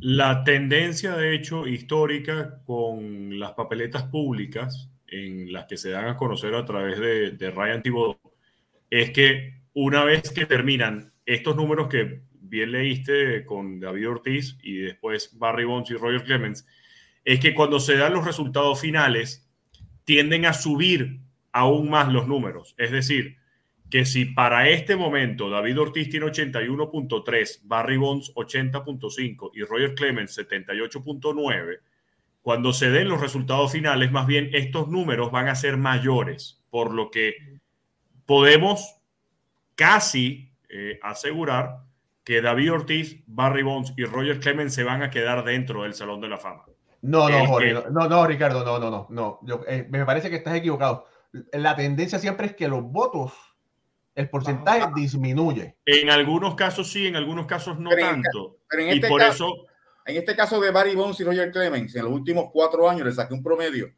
La tendencia, de hecho, histórica con las papeletas públicas en las que se dan a conocer a través de, de Ryan Thibodeau es que una vez que terminan estos números que bien leíste con David Ortiz y después Barry Bonds y Roger Clemens, es que cuando se dan los resultados finales tienden a subir aún más los números. Es decir, que si para este momento David Ortiz tiene 81.3, Barry Bonds 80.5 y Roger Clemens 78.9, cuando se den los resultados finales, más bien estos números van a ser mayores, por lo que podemos casi eh, asegurar que David Ortiz, Barry Bonds y Roger Clemens se van a quedar dentro del Salón de la Fama. No, no, Es Jorge, que- no, no, no, Ricardo, no, no, no, no. Yo, eh, me parece que estás equivocado. La tendencia siempre es que los votos, el porcentaje disminuye. En algunos casos sí, en algunos casos no Pero en- tanto. Pero en Y este, por caso, eso en este caso de Barry Bonds y Roger Clemens, en los últimos cuatro años le saqué un promedio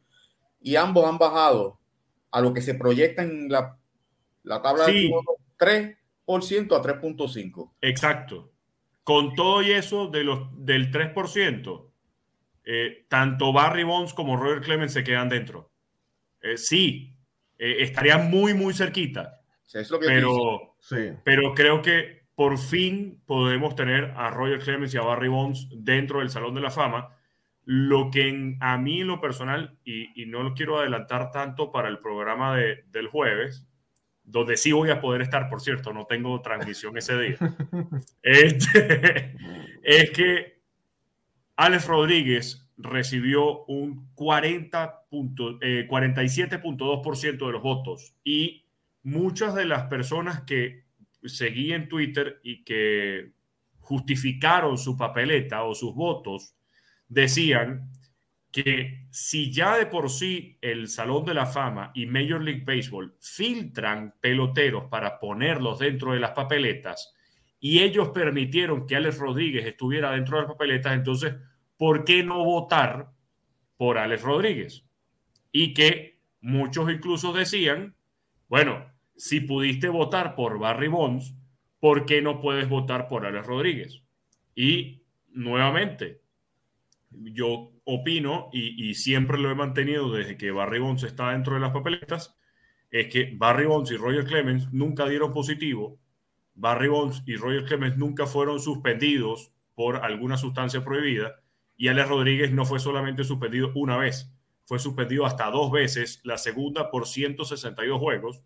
y ambos han bajado a lo que se proyecta en la, la tabla Sí. de pivotos, 3% a 3.5. Exacto. Con todo y eso de los, del 3%, eh, tanto Barry Bonds como Roger Clemens se quedan dentro. Eh, sí, eh, estarían muy, muy cerquita, es lo que pero, Sí. pero creo que por fin podemos tener a Roger Clemens y a Barry Bonds dentro del Salón de la Fama. Lo que en- a mí en lo personal, y, y no lo quiero adelantar tanto para el programa de- del jueves, donde sí voy a poder estar, por cierto, no tengo transmisión ese día. Este, es que Alex Rodríguez recibió un 40 punto- eh, 47.2% de los votos y muchas de las personas que seguí en Twitter y que justificaron su papeleta o sus votos decían que si ya de por sí el Salón de la Fama y Major League Baseball filtran peloteros para ponerlos dentro de las papeletas y ellos permitieron que Alex Rodríguez estuviera dentro de las papeletas, entonces, ¿por qué no votar por Alex Rodríguez? Y que muchos incluso decían, bueno, si pudiste votar por Barry Bonds, ¿por qué no puedes votar por Alex Rodríguez? Y nuevamente, yo opino, y, siempre lo he mantenido desde que Barry Bonds está dentro de las papeletas, es que Barry Bonds y Roger Clemens nunca dieron positivo. Barry Bonds y Roger Clemens nunca fueron suspendidos por alguna sustancia prohibida. Y Alex Rodríguez no fue solamente suspendido una vez, fue suspendido hasta dos veces, la segunda por 162 juegos.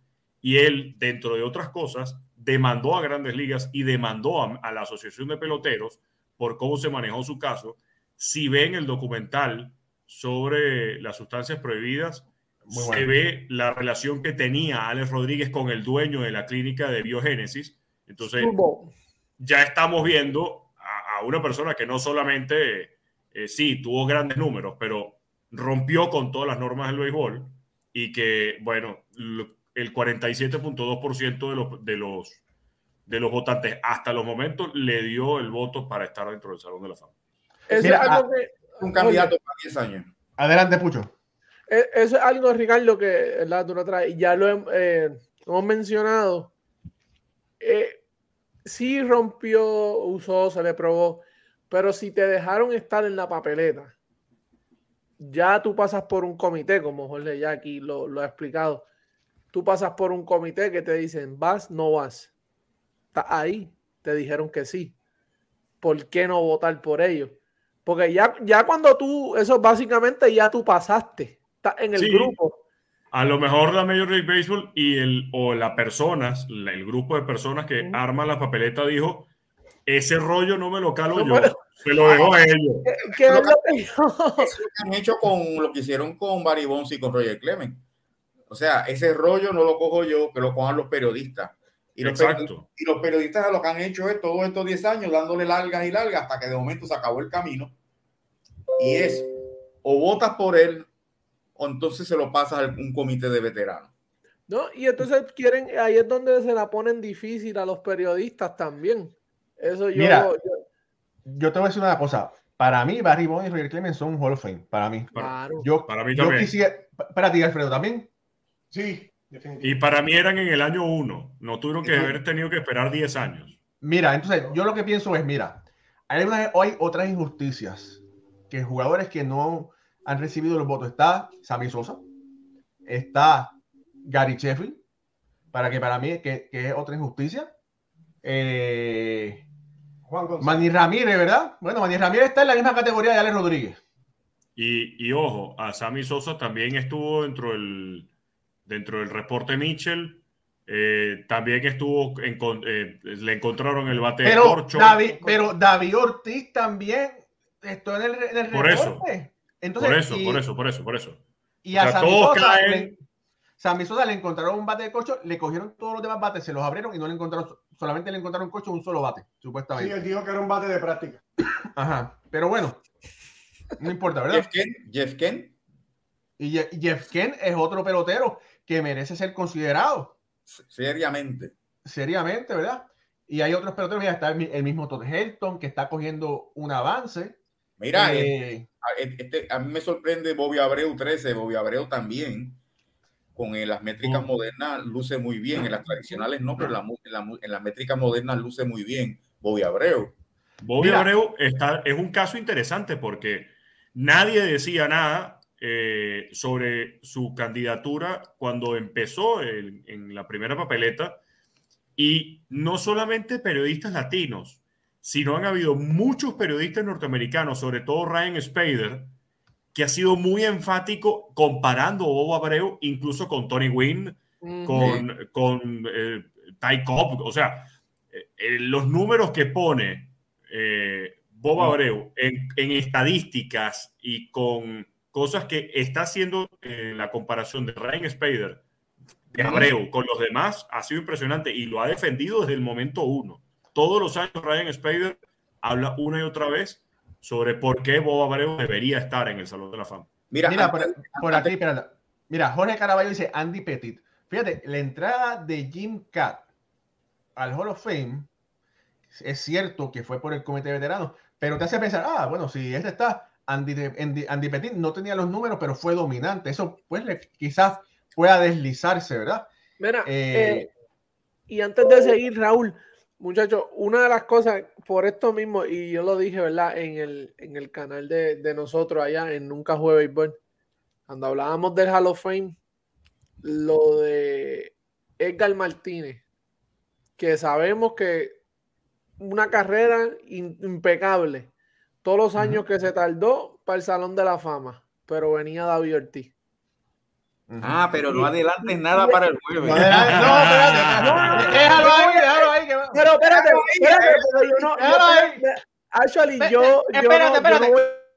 Y él, dentro de otras cosas, demandó a grandes ligas y demandó a, a la Asociación de Peloteros por cómo se manejó su caso si ven el documental sobre las sustancias prohibidas, Muy se bueno. ve la relación que tenía Alex Rodríguez con el dueño de la clínica de biogénesis. Entonces, ya estamos viendo a, a una persona que no solamente, eh, sí, tuvo grandes números, pero rompió con todas las normas del béisbol y que, bueno, lo- el 47.2% de los, de, los, de los votantes hasta los momentos le dio el voto para estar dentro del Salón de la Fama. Eso Mira, es algo que- Un candidato para 10 años. Adelante, Pucho. Eh, Eso es algo, Ricardo, que ¿verdad? tú traes. y Ya lo eh, hemos mencionado. Eh, sí rompió, usó, se le probó, pero si te dejaron estar en la papeleta, ya tú pasas por un comité, como Jorge ya aquí lo, lo ha explicado. Tú pasas por un comité que te dicen, vas, no vas. Está ahí, te dijeron que sí. ¿Por qué no votar por ellos? Porque ya, ya cuando tú, eso básicamente ya tú pasaste, estás en el Sí. grupo. A lo mejor la Major League Baseball y el, o las personas, la- el grupo de personas que Ujú. arman la papeleta dijo, ese rollo no me lo calo No yo, se lo dejo a ellos. ¿Qué, qué es lo que yo- Eso lo que han hecho con lo que hicieron con Barry Bonds y con Roger Clemens. O sea, ese rollo no lo cojo yo, que lo cojan los periodistas. Y los, periodistas, Exacto. y los periodistas lo que han hecho es todos estos 10 años dándole largas y largas hasta que de momento se acabó el camino. Y es o votas por él o entonces se lo pasas a un comité de veteranos. ¿No? Y entonces quieren, ahí es donde se la ponen difícil a los periodistas también. Eso yo, Mira. yo- Yo te voy a decir una cosa. para mí, Barry Bonds y Roger Clemens son Hall of Fame. Para mí. Claro. Yo, Para mí yo también. quisiera. Para ti, Alfredo, también. Sí, definitivamente. Y para mí eran en el año 1. No tuvieron que haber tenido que esperar 10 años. Mira, entonces, yo lo que pienso es: mira, hay, hay otras injusticias que jugadores que no han recibido los votos. Está Sammy Sosa, está Gary Sheffield, para que para mí que, que es otra injusticia. Eh, Juan González. Manny Ramírez, ¿verdad? Bueno, Manny Ramírez está en la misma categoría de Alex Rodríguez. Y, y ojo, a Sammy Sosa también estuvo dentro del, dentro del reporte Mitchell. Eh, también estuvo, en, con- eh, le encontraron el bate de corcho. David, pero David Ortiz también esto en el, en el Por eso. Entonces, por eso, y, por eso, por eso, por eso. Y a sea, Sammy todos Sosa, caen- le, Sammy Sosa le encontraron un bate de cocho, le cogieron todos los demás bates, se los abrieron y no le encontraron, solamente le encontraron cocho un solo bate, Sí, supuestamente. él dijo que era un bate de práctica. Ajá. Pero bueno, no importa, ¿verdad? Jeff Ken, Jeff Ken, Y Je- Jeff Kent es otro pelotero que merece ser considerado seriamente. seriamente, ¿verdad? Y hay otros peloteros, ya está el, mi- el mismo Todd Helton que está cogiendo un avance. Mira, Eh, a- este- a mí me sorprende Bobby Abreu 13, Bobby Abreu también, con eh, las métricas Mm. modernas luce muy bien, en las tradicionales no, pero en, la en la en las métricas modernas luce muy bien Bobby Abreu. Bobby Mira. Abreu está, es un caso interesante porque nadie decía nada eh, sobre su candidatura cuando empezó en, en la primera papeleta. Y no solamente periodistas latinos, sino han habido muchos periodistas norteamericanos, sobre todo Ryan Spader, que ha sido muy enfático comparando a Bob Abreu incluso con Tony Wynn, con, con eh, Ty Cobb. O sea, eh, eh, los números que pone eh, Bob Abreu en, en estadísticas y con cosas que está haciendo eh, la comparación de Ryan Spader de Abreu con los demás ha sido impresionante y lo ha defendido desde el momento uno. Todos los años Ryan Spader habla una y otra vez sobre por qué Bob Abreu debería estar en el Salón de la Fama. Mira, Mira, antes- por, por aquí, espérate. Mira, Jorge Caraballo dice Andy Petit. Fíjate, la entrada de Jim Cat al Hall of Fame es cierto que fue por el comité de veteranos, pero te hace pensar, ah, bueno, si este está, Andy, Andy, Andy Petit no tenía los números, pero fue dominante. Eso, pues, le- quizás pueda deslizarse, ¿verdad? Mira, Eh, eh, y antes de seguir, Raúl, muchachos, una de las cosas, por esto mismo, y yo lo dije, ¿verdad? En el, en el canal de, de nosotros allá en Nunca Juega Béisbol, cuando hablábamos del Hall of Fame, lo de Edgar Martínez, que sabemos que una carrera impecable, todos los años que se tardó para el Salón de la Fama, pero venía David Ortiz. Ah, pero no adelantes nada para el jueves. No, espérate, espérate. Déjalo ahí, déjalo ahí. que. Pero espérate, espérate, porque yo no. yo- Déjalo ahí. espérate, Actually, Espérate, yo. yo espérate, no- espérate.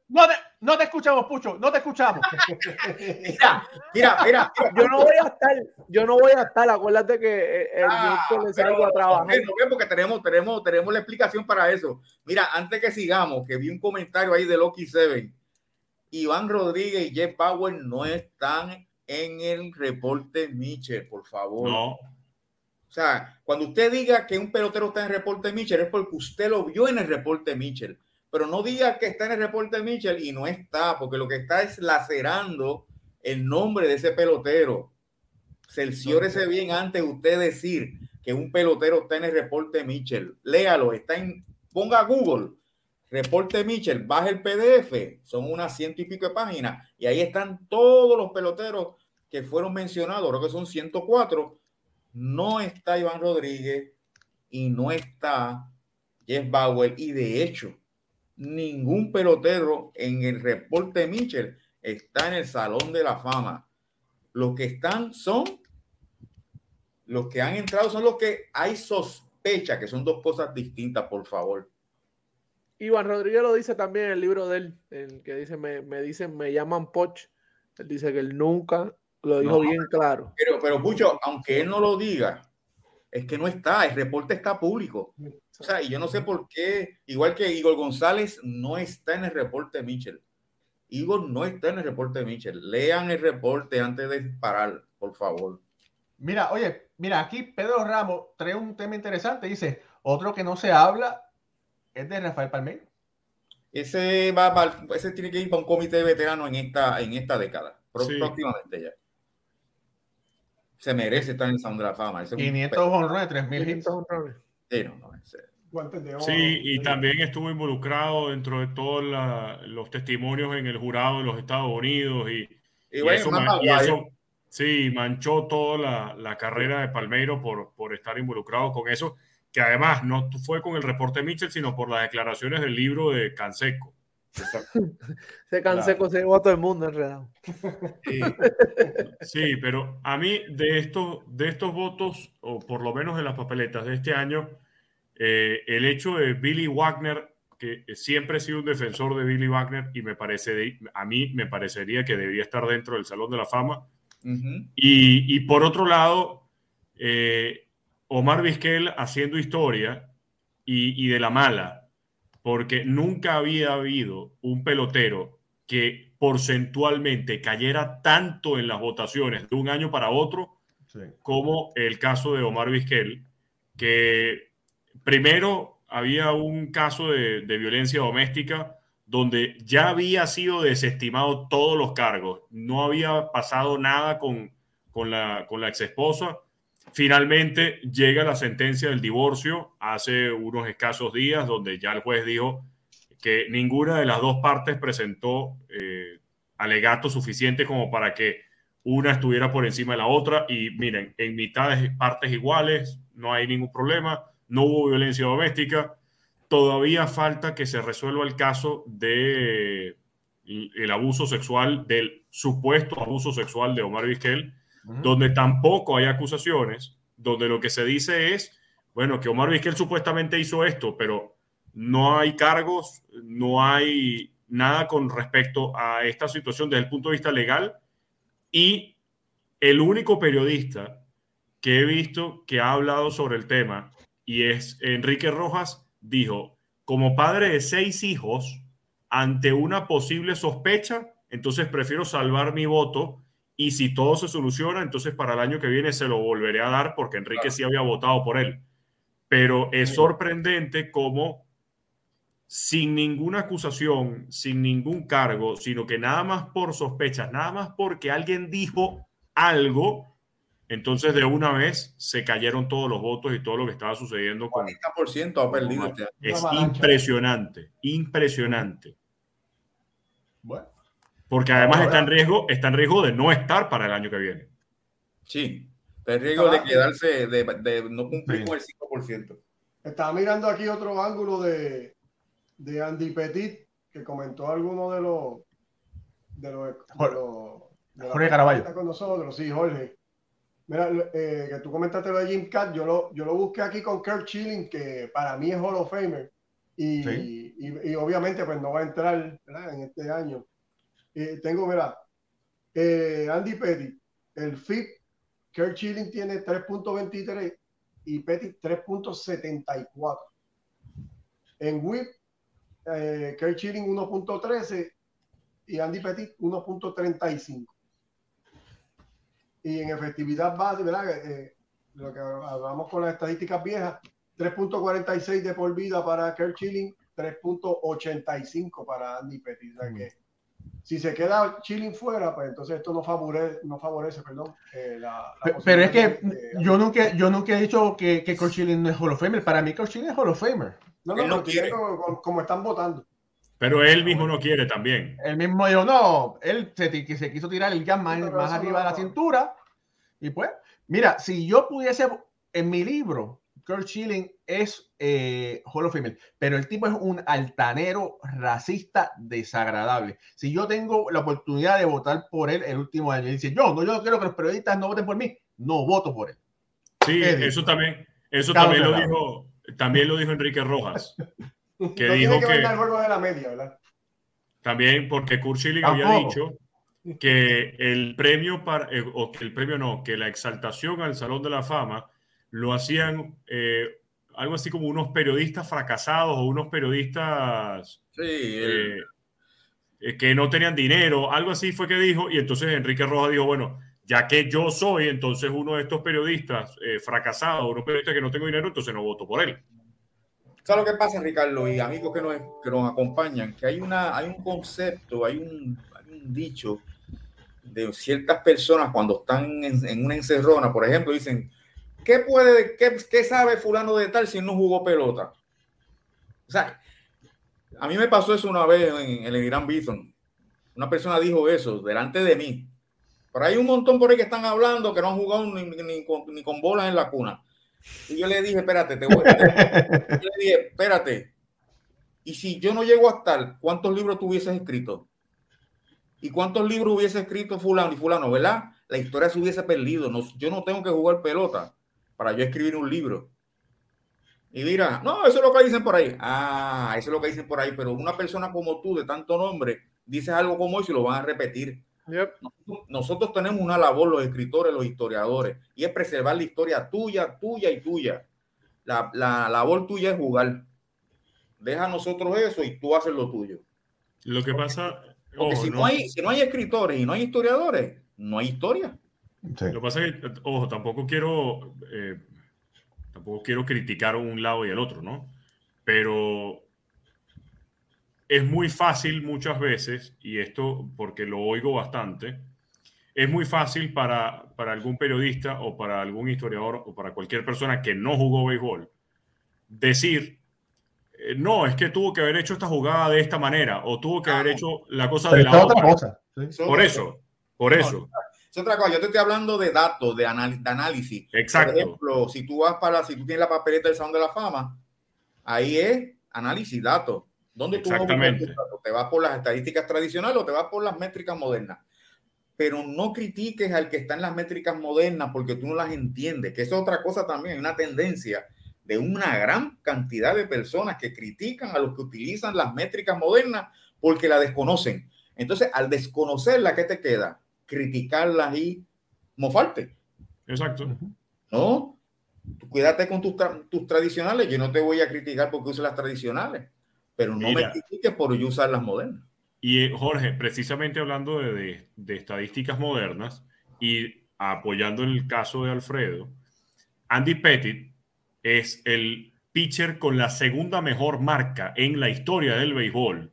no No te, escuchamos, Pucho, no te escuchamos. Mira, mira, mira. yo no voy a estar, yo no voy a estar, acuérdate que eh, el Ah, miércoles salgo a trabajar. ok, no, porque tenemos, tenemos, tenemos la explicación para eso. Mira, antes que sigamos, que vi un comentario ahí de Loki Seven. Iván Rodríguez y Jeff Bauer no están en el reporte Mitchell, por favor. No, O sea, cuando usted diga que un pelotero está en el reporte Mitchell, es porque usted lo vio en el reporte Mitchell. Pero no diga que está en el reporte Mitchell y no está, porque lo que está es lacerando el nombre de ese pelotero. Cerciórese bien antes de usted decir que un pelotero está en el reporte Mitchell. Léalo, está en, ponga Google, reporte Mitchell, baja el PDF, son unas ciento y pico de páginas, y ahí están todos los peloteros que fueron mencionados, creo que son 104. No está Iván Rodríguez y no está Jeff Bauer, y de hecho, ningún pelotero en el reporte Mitchell está en el Salón de la Fama. Los que están son los que han entrado son los que hay sospecha, que son dos cosas distintas, por favor. Iván Rodríguez lo dice también en el libro de él, el que dice, me, me dicen, me llaman Poch. Él dice que él nunca lo dijo No. bien claro. Pero, pero Pucho, aunque él no lo diga, es que no está, el reporte está público. O sea, y yo no sé por qué, igual que Igor González no está en el reporte Mitchell. Igor no está en el reporte Mitchell. Lean el reporte antes de parar, por favor. Mira, oye, mira, aquí Pedro Ramos trae un tema interesante. Dice, otro que no se habla es de Rafael Palmeiro. Ese, va, va- ese tiene que ir para un comité de veteranos en esta, en esta década, Sí. próximamente ya. Se merece estar en el Sound de la Fama. Ese es un 500 honrones, 3000 hits. 500 honrones. Sí, no, ese-. Sí, y también estuvo involucrado dentro de todos los testimonios en el jurado de los Estados Unidos y, Y y bueno, y eso, sí, manchó toda la, la carrera de Palmeiro por, por estar involucrado con eso, que además no fue con el reporte Mitchell, sino por las declaraciones del libro de Canseco. Se Canseco se llevó a todo el mundo enredado. Sí, sí, pero a mí de estos, de estos votos, o por lo menos de las papeletas de este año, eh, el hecho de Billy Wagner, que siempre he sido un defensor de Billy Wagner y me parece de- a mí me parecería que debería estar dentro del Salón de la Fama. Y, y por otro lado, eh, Omar Vizquel haciendo historia y, y de la mala, porque nunca había habido un pelotero que porcentualmente cayera tanto en las votaciones de un año para otro Sí. como el caso de Omar Vizquel, que primero había un caso de, de violencia doméstica donde ya había sido desestimado todos los cargos, no había pasado nada con, con la, con la ex esposa. Finalmente llega la sentencia del divorcio hace unos escasos días, donde ya el juez dijo que ninguna de las dos partes presentó eh, alegatos suficientes como para que una estuviera por encima de la otra. Y miren, en mitades partes iguales, no hay ningún problema, no hubo violencia doméstica. Todavía falta que se resuelva el caso de el abuso sexual, del supuesto abuso sexual de Omar Vizquel, Donde tampoco hay acusaciones, donde lo que se dice es, bueno, que Omar Vizquel supuestamente hizo esto, pero no hay cargos, no hay nada con respecto a esta situación desde el punto de vista legal. Y el único periodista que he visto que ha hablado sobre el tema y es Enrique Rojas, dijo, como padre de seis hijos, ante una posible sospecha, entonces prefiero salvar mi voto y si todo se soluciona, entonces para el año que viene se lo volveré a dar porque Enrique sí había votado por él. Pero es sorprendente cómo sin ninguna acusación, sin ningún cargo, sino que nada más por sospechas, nada más porque alguien dijo algo, entonces de una vez se cayeron todos los votos y todo lo que estaba sucediendo con... 40% ha perdido este año. Es impresionante, impresionante. Bueno, Porque además está en riesgo, está en riesgo de no estar para el año que viene. Sí. Está en riesgo de quedarse, de, de no cumplir Sí. con el 5%. Estaba mirando aquí otro ángulo de, de Andy Petit, que comentó alguno de los de los, de Jorge- los- de la Jorge persona Caraballo. que está con nosotros, sí, Jorge. Mira, eh, que tú comentaste lo de Jim Cat, yo lo, yo lo busqué aquí con Kurt Schilling, que para mí es Hall of Famer. Y, Sí. y, y obviamente pues no va a entrar ¿verdad? en este año. Eh, tengo, mira, eh, Andy Pettit, el FIP, Kurt Schilling tiene 3.23 y Pettit 3.74. En WHIP, eh, Kurt Schilling 1.13 y Andy Pettit 1.35. Y en efectividad base, ¿verdad? Eh, lo que hablamos con las estadísticas viejas, 3.46 de por vida para Kurt Schilling, 3.85 para Andy Pettit. O sea que si se queda Schilling fuera, pues entonces esto no favorece, no favorece perdón, eh, la, la Pe- Pero es que de- yo nunca, yo nunca he dicho que, que Kurt Schilling no es Hall of Famer. Para mí, Kurt Schilling es Hall of Famer. No, no, no pero quiere. como, están votando. Pero él mismo no quiere también. Él mismo dijo, no, él se, se quiso tirar el jam más, más arriba de la cintura. Y pues, mira, si yo pudiese, en mi libro, Kurt Schilling es eh, Hall of Famer, pero el tipo es un altanero racista desagradable. Si yo tengo la oportunidad de votar por él el último año y dice, yo no, yo no quiero que los periodistas no voten por mí, no voto por él. Sí, eso también, eso Cabo también lo dijo, también lo dijo Enrique Rojas. Que no dijo que, que- de la media, ¿verdad? También porque Kurt Schilling había dicho que el premio para, eh, o que el premio no, que la exaltación al Salón de la Fama lo hacían eh, algo así como unos periodistas fracasados o unos periodistas Sí, eh, eh, que no tenían dinero, algo así fue que dijo, y entonces Enrique Rojas dijo, bueno, ya que yo soy entonces uno de estos periodistas eh, fracasados, unos periodistas que no tengo dinero, entonces no voto por él. ¿Sabes lo que pasa, Ricardo? Y amigos que nos, que nos acompañan, que hay, una, hay un concepto, hay un, hay un dicho de ciertas personas cuando están en, en, una encerrona, por ejemplo, dicen, ¿qué puede, qué, sabe fulano de tal si no jugó pelota? O sea, a mí me pasó eso una vez en, el Irán Bison. Una persona dijo eso delante de mí. Pero hay un montón por ahí que están hablando que no han jugado ni, con, ni con bolas en la cuna. Y yo le dije, espérate, te voy, te, yo le dije, espérate. Y si yo no llego a estar, ¿cuántos libros tú escrito? ¿Y cuántos libros hubiese escrito fulano y fulano, verdad? La historia se hubiese perdido. No, yo no tengo que jugar pelota para yo escribir un libro. Y mira, no, eso es lo que dicen por ahí. Ah, eso es lo que dicen por ahí. Pero una persona como tú, de tanto nombre, dices algo como eso y lo van a repetir. Yep. Nosotros tenemos una labor, los escritores, los historiadores, y es preservar la historia tuya, tuya y tuya. La, la labor tuya es jugar. Deja a nosotros eso y tú haces lo tuyo. Lo que pasa. Porque ojo, si, no no- hay, si no hay escritores y no hay historiadores, no hay historia. Sí. Lo que pasa es que, ojo, tampoco quiero, eh, tampoco quiero criticar un lado y el otro, ¿no? Pero es muy fácil muchas veces, y esto porque lo oigo bastante, es muy fácil para, para algún periodista o para algún historiador o para cualquier persona que no jugó béisbol decir, eh, no, es que tuvo que haber hecho esta jugada de esta manera o tuvo que haber Ah, hecho la cosa Pero de la otra otra. cosa. ¿sí? Por eso, por No, eso. Es otra cosa. Yo te estoy hablando de datos, de, de análisis. Exacto. Por ejemplo, si tú vas para, si tú tienes la papeleta del Salón de la Fama, ahí es análisis, datos. ¿Dónde tú vas Exactamente. datos? ¿Te vas por las estadísticas tradicionales o te vas por las métricas modernas? Pero no critiques al que está en las métricas modernas porque tú no las entiendes, que es otra cosa también, hay una tendencia de una gran cantidad de personas que critican a los que utilizan las métricas modernas porque la desconocen. Entonces, al desconocerla, ¿qué te queda? Criticarlas y mofarte. Exacto. No, tú cuídate con tus, tra- tus tradicionales. Yo no te voy a criticar porque uses las tradicionales, pero no Mira. me critiques por yo usar las modernas. Y eh, Jorge, precisamente hablando de, de- de estadísticas modernas y apoyando el caso de Alfredo, Andy Pettit es el pitcher con la segunda mejor marca en la historia del béisbol,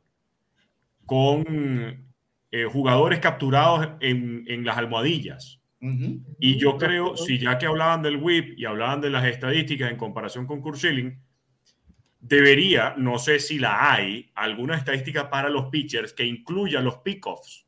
con eh, jugadores capturados en, en las almohadillas. Y yo creo, si ya que hablaban del whip y hablaban de las estadísticas en comparación con Kurt Schilling, debería, no sé si la hay, alguna estadística para los pitchers que incluya los pickoffs,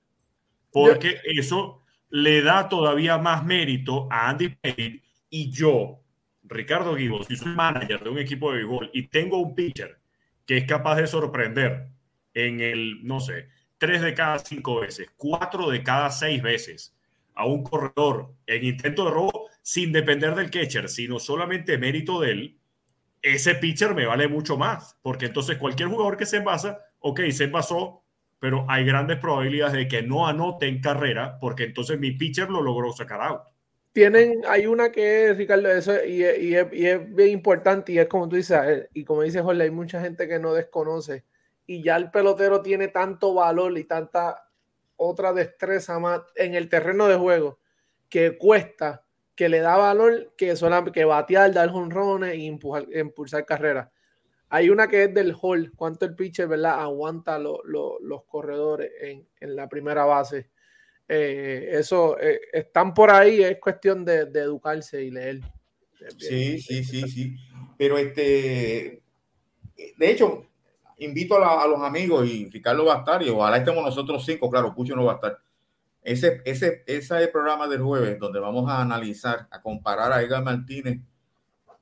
porque eso le da todavía más mérito a Andy Pettit y yo, Ricardo Guibo, si soy manager de un equipo de béisbol y tengo un pitcher que es capaz de sorprender en el, no sé, tres de cada cinco veces, cuatro de cada seis veces a un corredor en intento de robo sin depender del catcher, sino solamente mérito de él, ese pitcher me vale mucho más, porque entonces cualquier jugador que se envasa, ok, se envasó, pero hay grandes probabilidades de que no anote en carrera, porque entonces mi pitcher lo logró sacar out. Tienen, hay una que es, Ricardo, eso, y, es- importante, y es como tú dices, eh, y como dice Jorge, hay mucha gente que no desconoce, y ya el pelotero tiene tanto valor y tanta otra destreza más en el terreno de juego que cuesta, que le da valor que solamente que batear, dar jonrones y empujar, impulsar carreras. Hay una que es del hall, cuánto el pitcher, ¿verdad? Aguanta lo- lo- los corredores en, en la primera base. Eh, eso, eh, están por ahí, es cuestión de, de educarse y leer. Sí, sí, sí, sí. Pero este, de hecho, invito a, la- a los amigos y Ricardo va a estar, y ojalá estemos nosotros cinco, claro, Pucho no va a estar. Ese, ese, ese es el programa del jueves donde vamos a analizar, a comparar a Edgar Martínez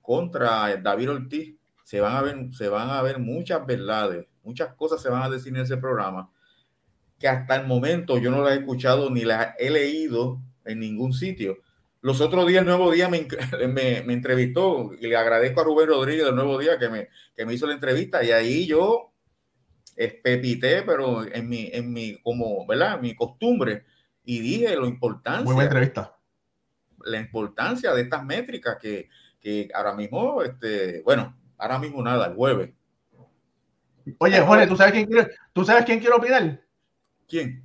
contra David Ortiz. Se van a ver, se van a ver muchas verdades, muchas cosas se van a decir en ese programa que hasta el momento yo no las he escuchado ni las he leído en ningún sitio. Los otros días, el Nuevo Día me, me, me entrevistó y le agradezco a Rubén Rodríguez del Nuevo Día que me, que me hizo la entrevista y ahí yo espepité, pero en mi, en mi, como, ¿verdad? Mi costumbre y dije lo Muy buena importancia, entrevista. la importancia de estas métricas que, que ahora mismo, este, bueno, ahora mismo nada, el jueves. Oye, Jorge, ¿tú sabes quién quiere, ¿tú sabes quién quiere opinar? ¿Quién?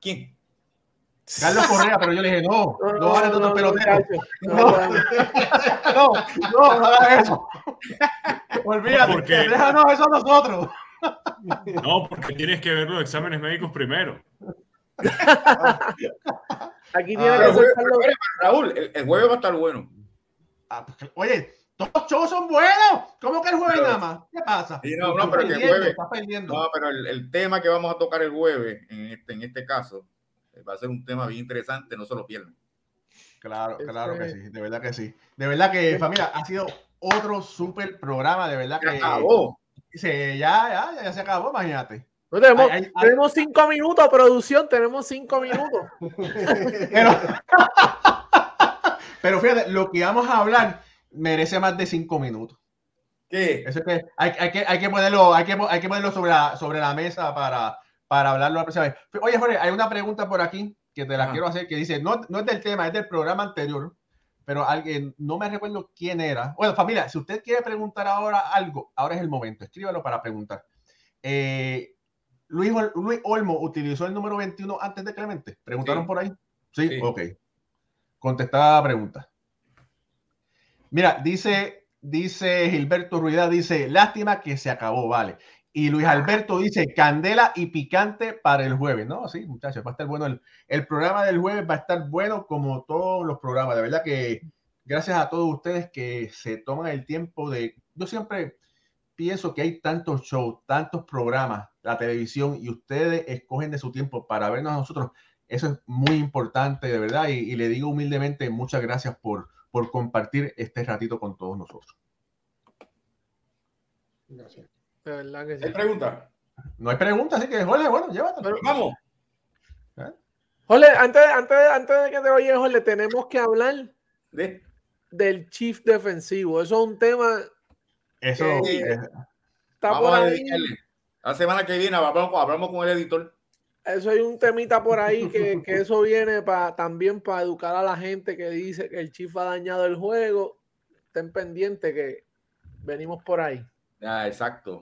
¿Quién? Carlos Correa, pero yo le dije, no, no, hagas tantos peloteros. muchacho, no, No. no, No, no, no hagas eso. Olvídate, Porque- déjanos eso a nosotros. No, porque tienes que ver los exámenes médicos primero. Aquí Ah, tiene que los- Raúl, el, el jueves va a estar bueno. Ah, pues, Oye, todos los shows son buenos. ¿Cómo que el jueves Pero- nada más? ¿Qué pasa? No, no, pero que el jueves-. No, pero el, el tema que vamos a tocar el jueves, en este, en este caso, va a ser un tema bien interesante, no se lo pierdan. Claro, Este- claro que sí, de verdad que sí. De verdad que, familia, ha sido otro super programa, de verdad Se que acabó. Sí, ya, ya, ya se acabó, imagínate. No, tenemos, Ay, ay, ay. tenemos cinco minutos, producción, tenemos cinco minutos. Pero, pero fíjate, lo que vamos a hablar merece más de cinco minutos. ¿Qué? Eso es que hay, hay que, hay que ponerlo, hay que, hay que ponerlo sobre la, sobre la mesa para, para hablarlo la próxima vez. Oye, Jorge, hay una pregunta por aquí que te la Ajá. quiero hacer que dice, no, no es del tema, es del programa anterior, pero alguien, no me recuerdo quién era. Bueno, familia, si usted quiere preguntar ahora algo, ahora es el momento, escríbalo para preguntar. Eh, Luis, Luis Olmo utilizó el número 21 antes de Clemente. ¿Preguntaron Sí. por ahí? Sí, Sí. ok. Contestada la pregunta. Mira, dice, dice Gilberto Ruida, dice, lástima que se acabó, vale. Y Luis Alberto dice, candela y picante para el jueves. No, sí, muchachos, va a estar bueno. El, el programa del jueves va a estar bueno como todos los programas. De verdad que gracias a todos ustedes que se toman el tiempo de... Yo siempre pienso que hay tantos shows, tantos programas, la televisión, y ustedes escogen de su tiempo para vernos a nosotros. Eso es muy importante, de verdad. Y, y le digo humildemente muchas gracias por, por compartir este ratito con todos nosotros. Gracias. De verdad que sí. ¿Hay pregunta? No hay preguntas, así que, Jorge, bueno, llévatelo. Pero- Vamos. Jorge, antes, antes, antes de que te vayas, Jorge, tenemos que hablar De- del chief defensivo. Eso es un tema Eso Eh, es- está Vamos por a ahí. La semana que viene hablamos, hablamos con el editor. Eso hay un temita por ahí que, que eso viene para también para educar a la gente que dice que el chief ha dañado el juego. Estén pendientes que venimos por ahí. Ah, exacto.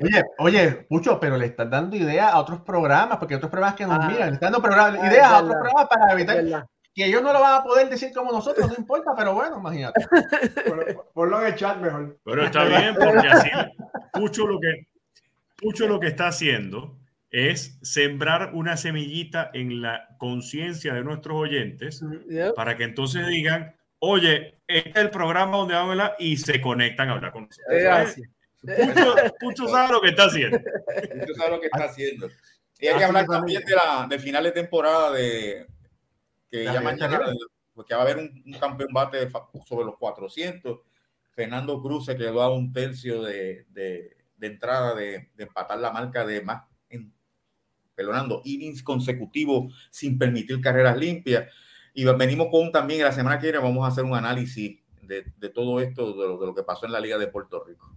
Oye, oye, Pucho, pero le estás dando ideas a otros programas, porque hay otros programas que nos Ah. miran, le están dando programas- Ah, ideas es a otros programas para evitar que ellos no lo van a poder decir como nosotros, no importa, pero bueno, imagínate. Ponlo, ponlo en el chat mejor. Pero está bien, porque así Pucho lo que, Pucho lo que está haciendo es sembrar una semillita en la conciencia de nuestros oyentes Yep. para que entonces digan, oye, este es el programa donde vamos a hablar y se conectan a hablar con nosotros. Así. Pucho, Pucho sabe lo que está haciendo. Usted sabe lo que está haciendo. Y hay que hablar también de, la, de final de temporada de que La ya mañana porque va a haber un, un campeón bate sobre los 400. Fernando Cruz se quedó a un tercio de, de- de entrada de, de empatar la marca de más, en, perdonando, innings consecutivos sin permitir carreras limpias. Y venimos con también la semana que viene vamos a hacer un análisis de, de todo esto, de lo, de lo que pasó en la Liga de Puerto Rico.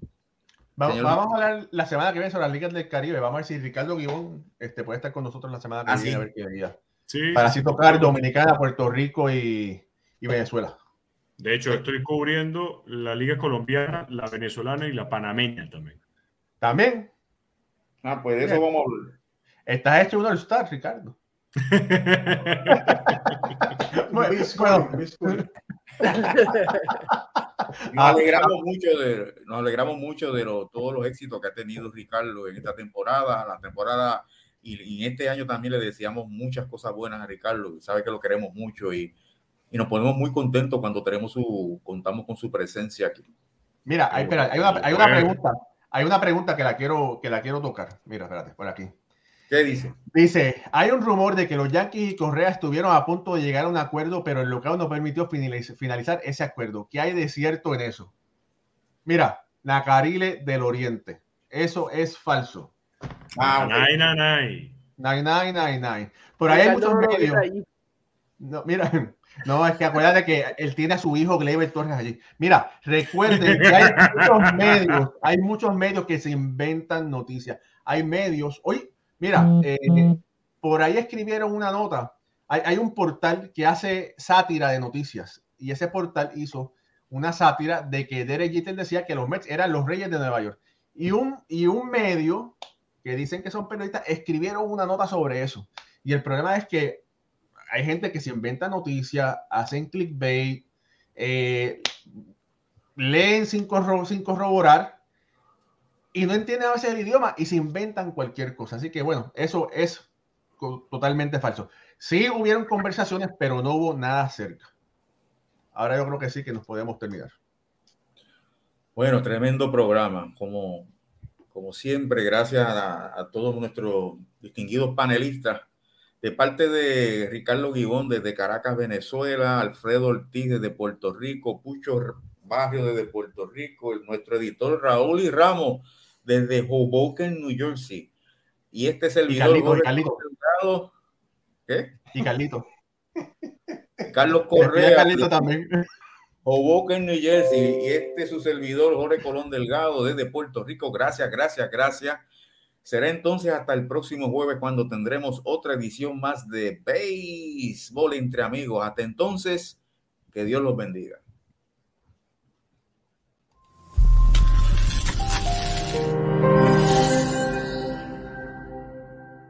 Vamos, Señor. vamos a hablar la semana que viene sobre las ligas del Caribe. Vamos a ver si Ricardo Guibón este, puede estar con nosotros la semana que Ah, viene, sí. a ver qué día. Sí, Para sí, así sí. tocar Dominicana, Puerto Rico y, y Venezuela. De hecho, estoy cubriendo la Liga Colombiana, la venezolana y la panameña también. También Ah, pues de eso vamos a hablar. estás hecho un All-Star, Ricardo. Bueno. Nos alegramos mucho de, nos alegramos mucho de lo- todos los éxitos que ha tenido Ricardo en esta temporada, la temporada y, y en este año también le deseamos muchas cosas buenas a Ricardo, sabe que lo queremos mucho y, y nos ponemos muy contentos cuando tenemos su, contamos con su presencia aquí. Mira, hay, espera, hay, una, hay una pregunta. Hay una pregunta que la quiero, que la quiero tocar. Mira, espérate, por aquí. ¿Qué dice? Dice, hay un rumor de que los Yankees y Correa estuvieron a punto de llegar a un acuerdo, pero el local no permitió finaliz- finalizar ese acuerdo. ¿Qué hay de cierto en eso? Mira, Nacarile del Oriente. Eso es falso. Ah, ok. Nay, nay, nay. Nine, nine, nine, nine. Por ahí hay muchos medios. No, mira, no, es que acuérdate que él tiene a su hijo Gleyber Torres allí. Mira, recuerden que hay muchos medios, hay muchos medios que se inventan noticias. Hay medios, hoy, mira, eh, por ahí escribieron una nota. Hay, hay un portal que hace sátira de noticias y ese portal hizo una sátira de que Derek Jeter decía que los Mets eran los reyes de Nueva York. Y un, y un medio que dicen que son periodistas escribieron una nota sobre eso. Y el problema es que hay gente que se inventa noticias, hacen clickbait, eh, leen sin, sin corroborar y no entienden a veces el idioma y se inventan cualquier cosa. Así que bueno, eso es totalmente falso. Sí hubieron conversaciones, pero no hubo nada cerca. Ahora yo creo que sí que nos podemos terminar. Bueno, tremendo programa. Como, como siempre, gracias a, todos nuestros distinguidos panelistas de parte de Ricardo Guibón desde Caracas, Venezuela, Alfredo Ortiz desde Puerto Rico, Pucho Barrio desde Puerto Rico, nuestro editor Raúl y Ramos desde Hoboken, New Jersey. Y este es el video. ¿Qué? Y Carlito. Carlos Correa. Carlito también. Hoboken, New Jersey. Y este es su servidor, Jorge Colón Delgado, desde Puerto Rico. Gracias, gracias, gracias. Será entonces hasta el próximo jueves cuando tendremos otra edición más de Béisbol entre amigos. Hasta entonces, que Dios los bendiga.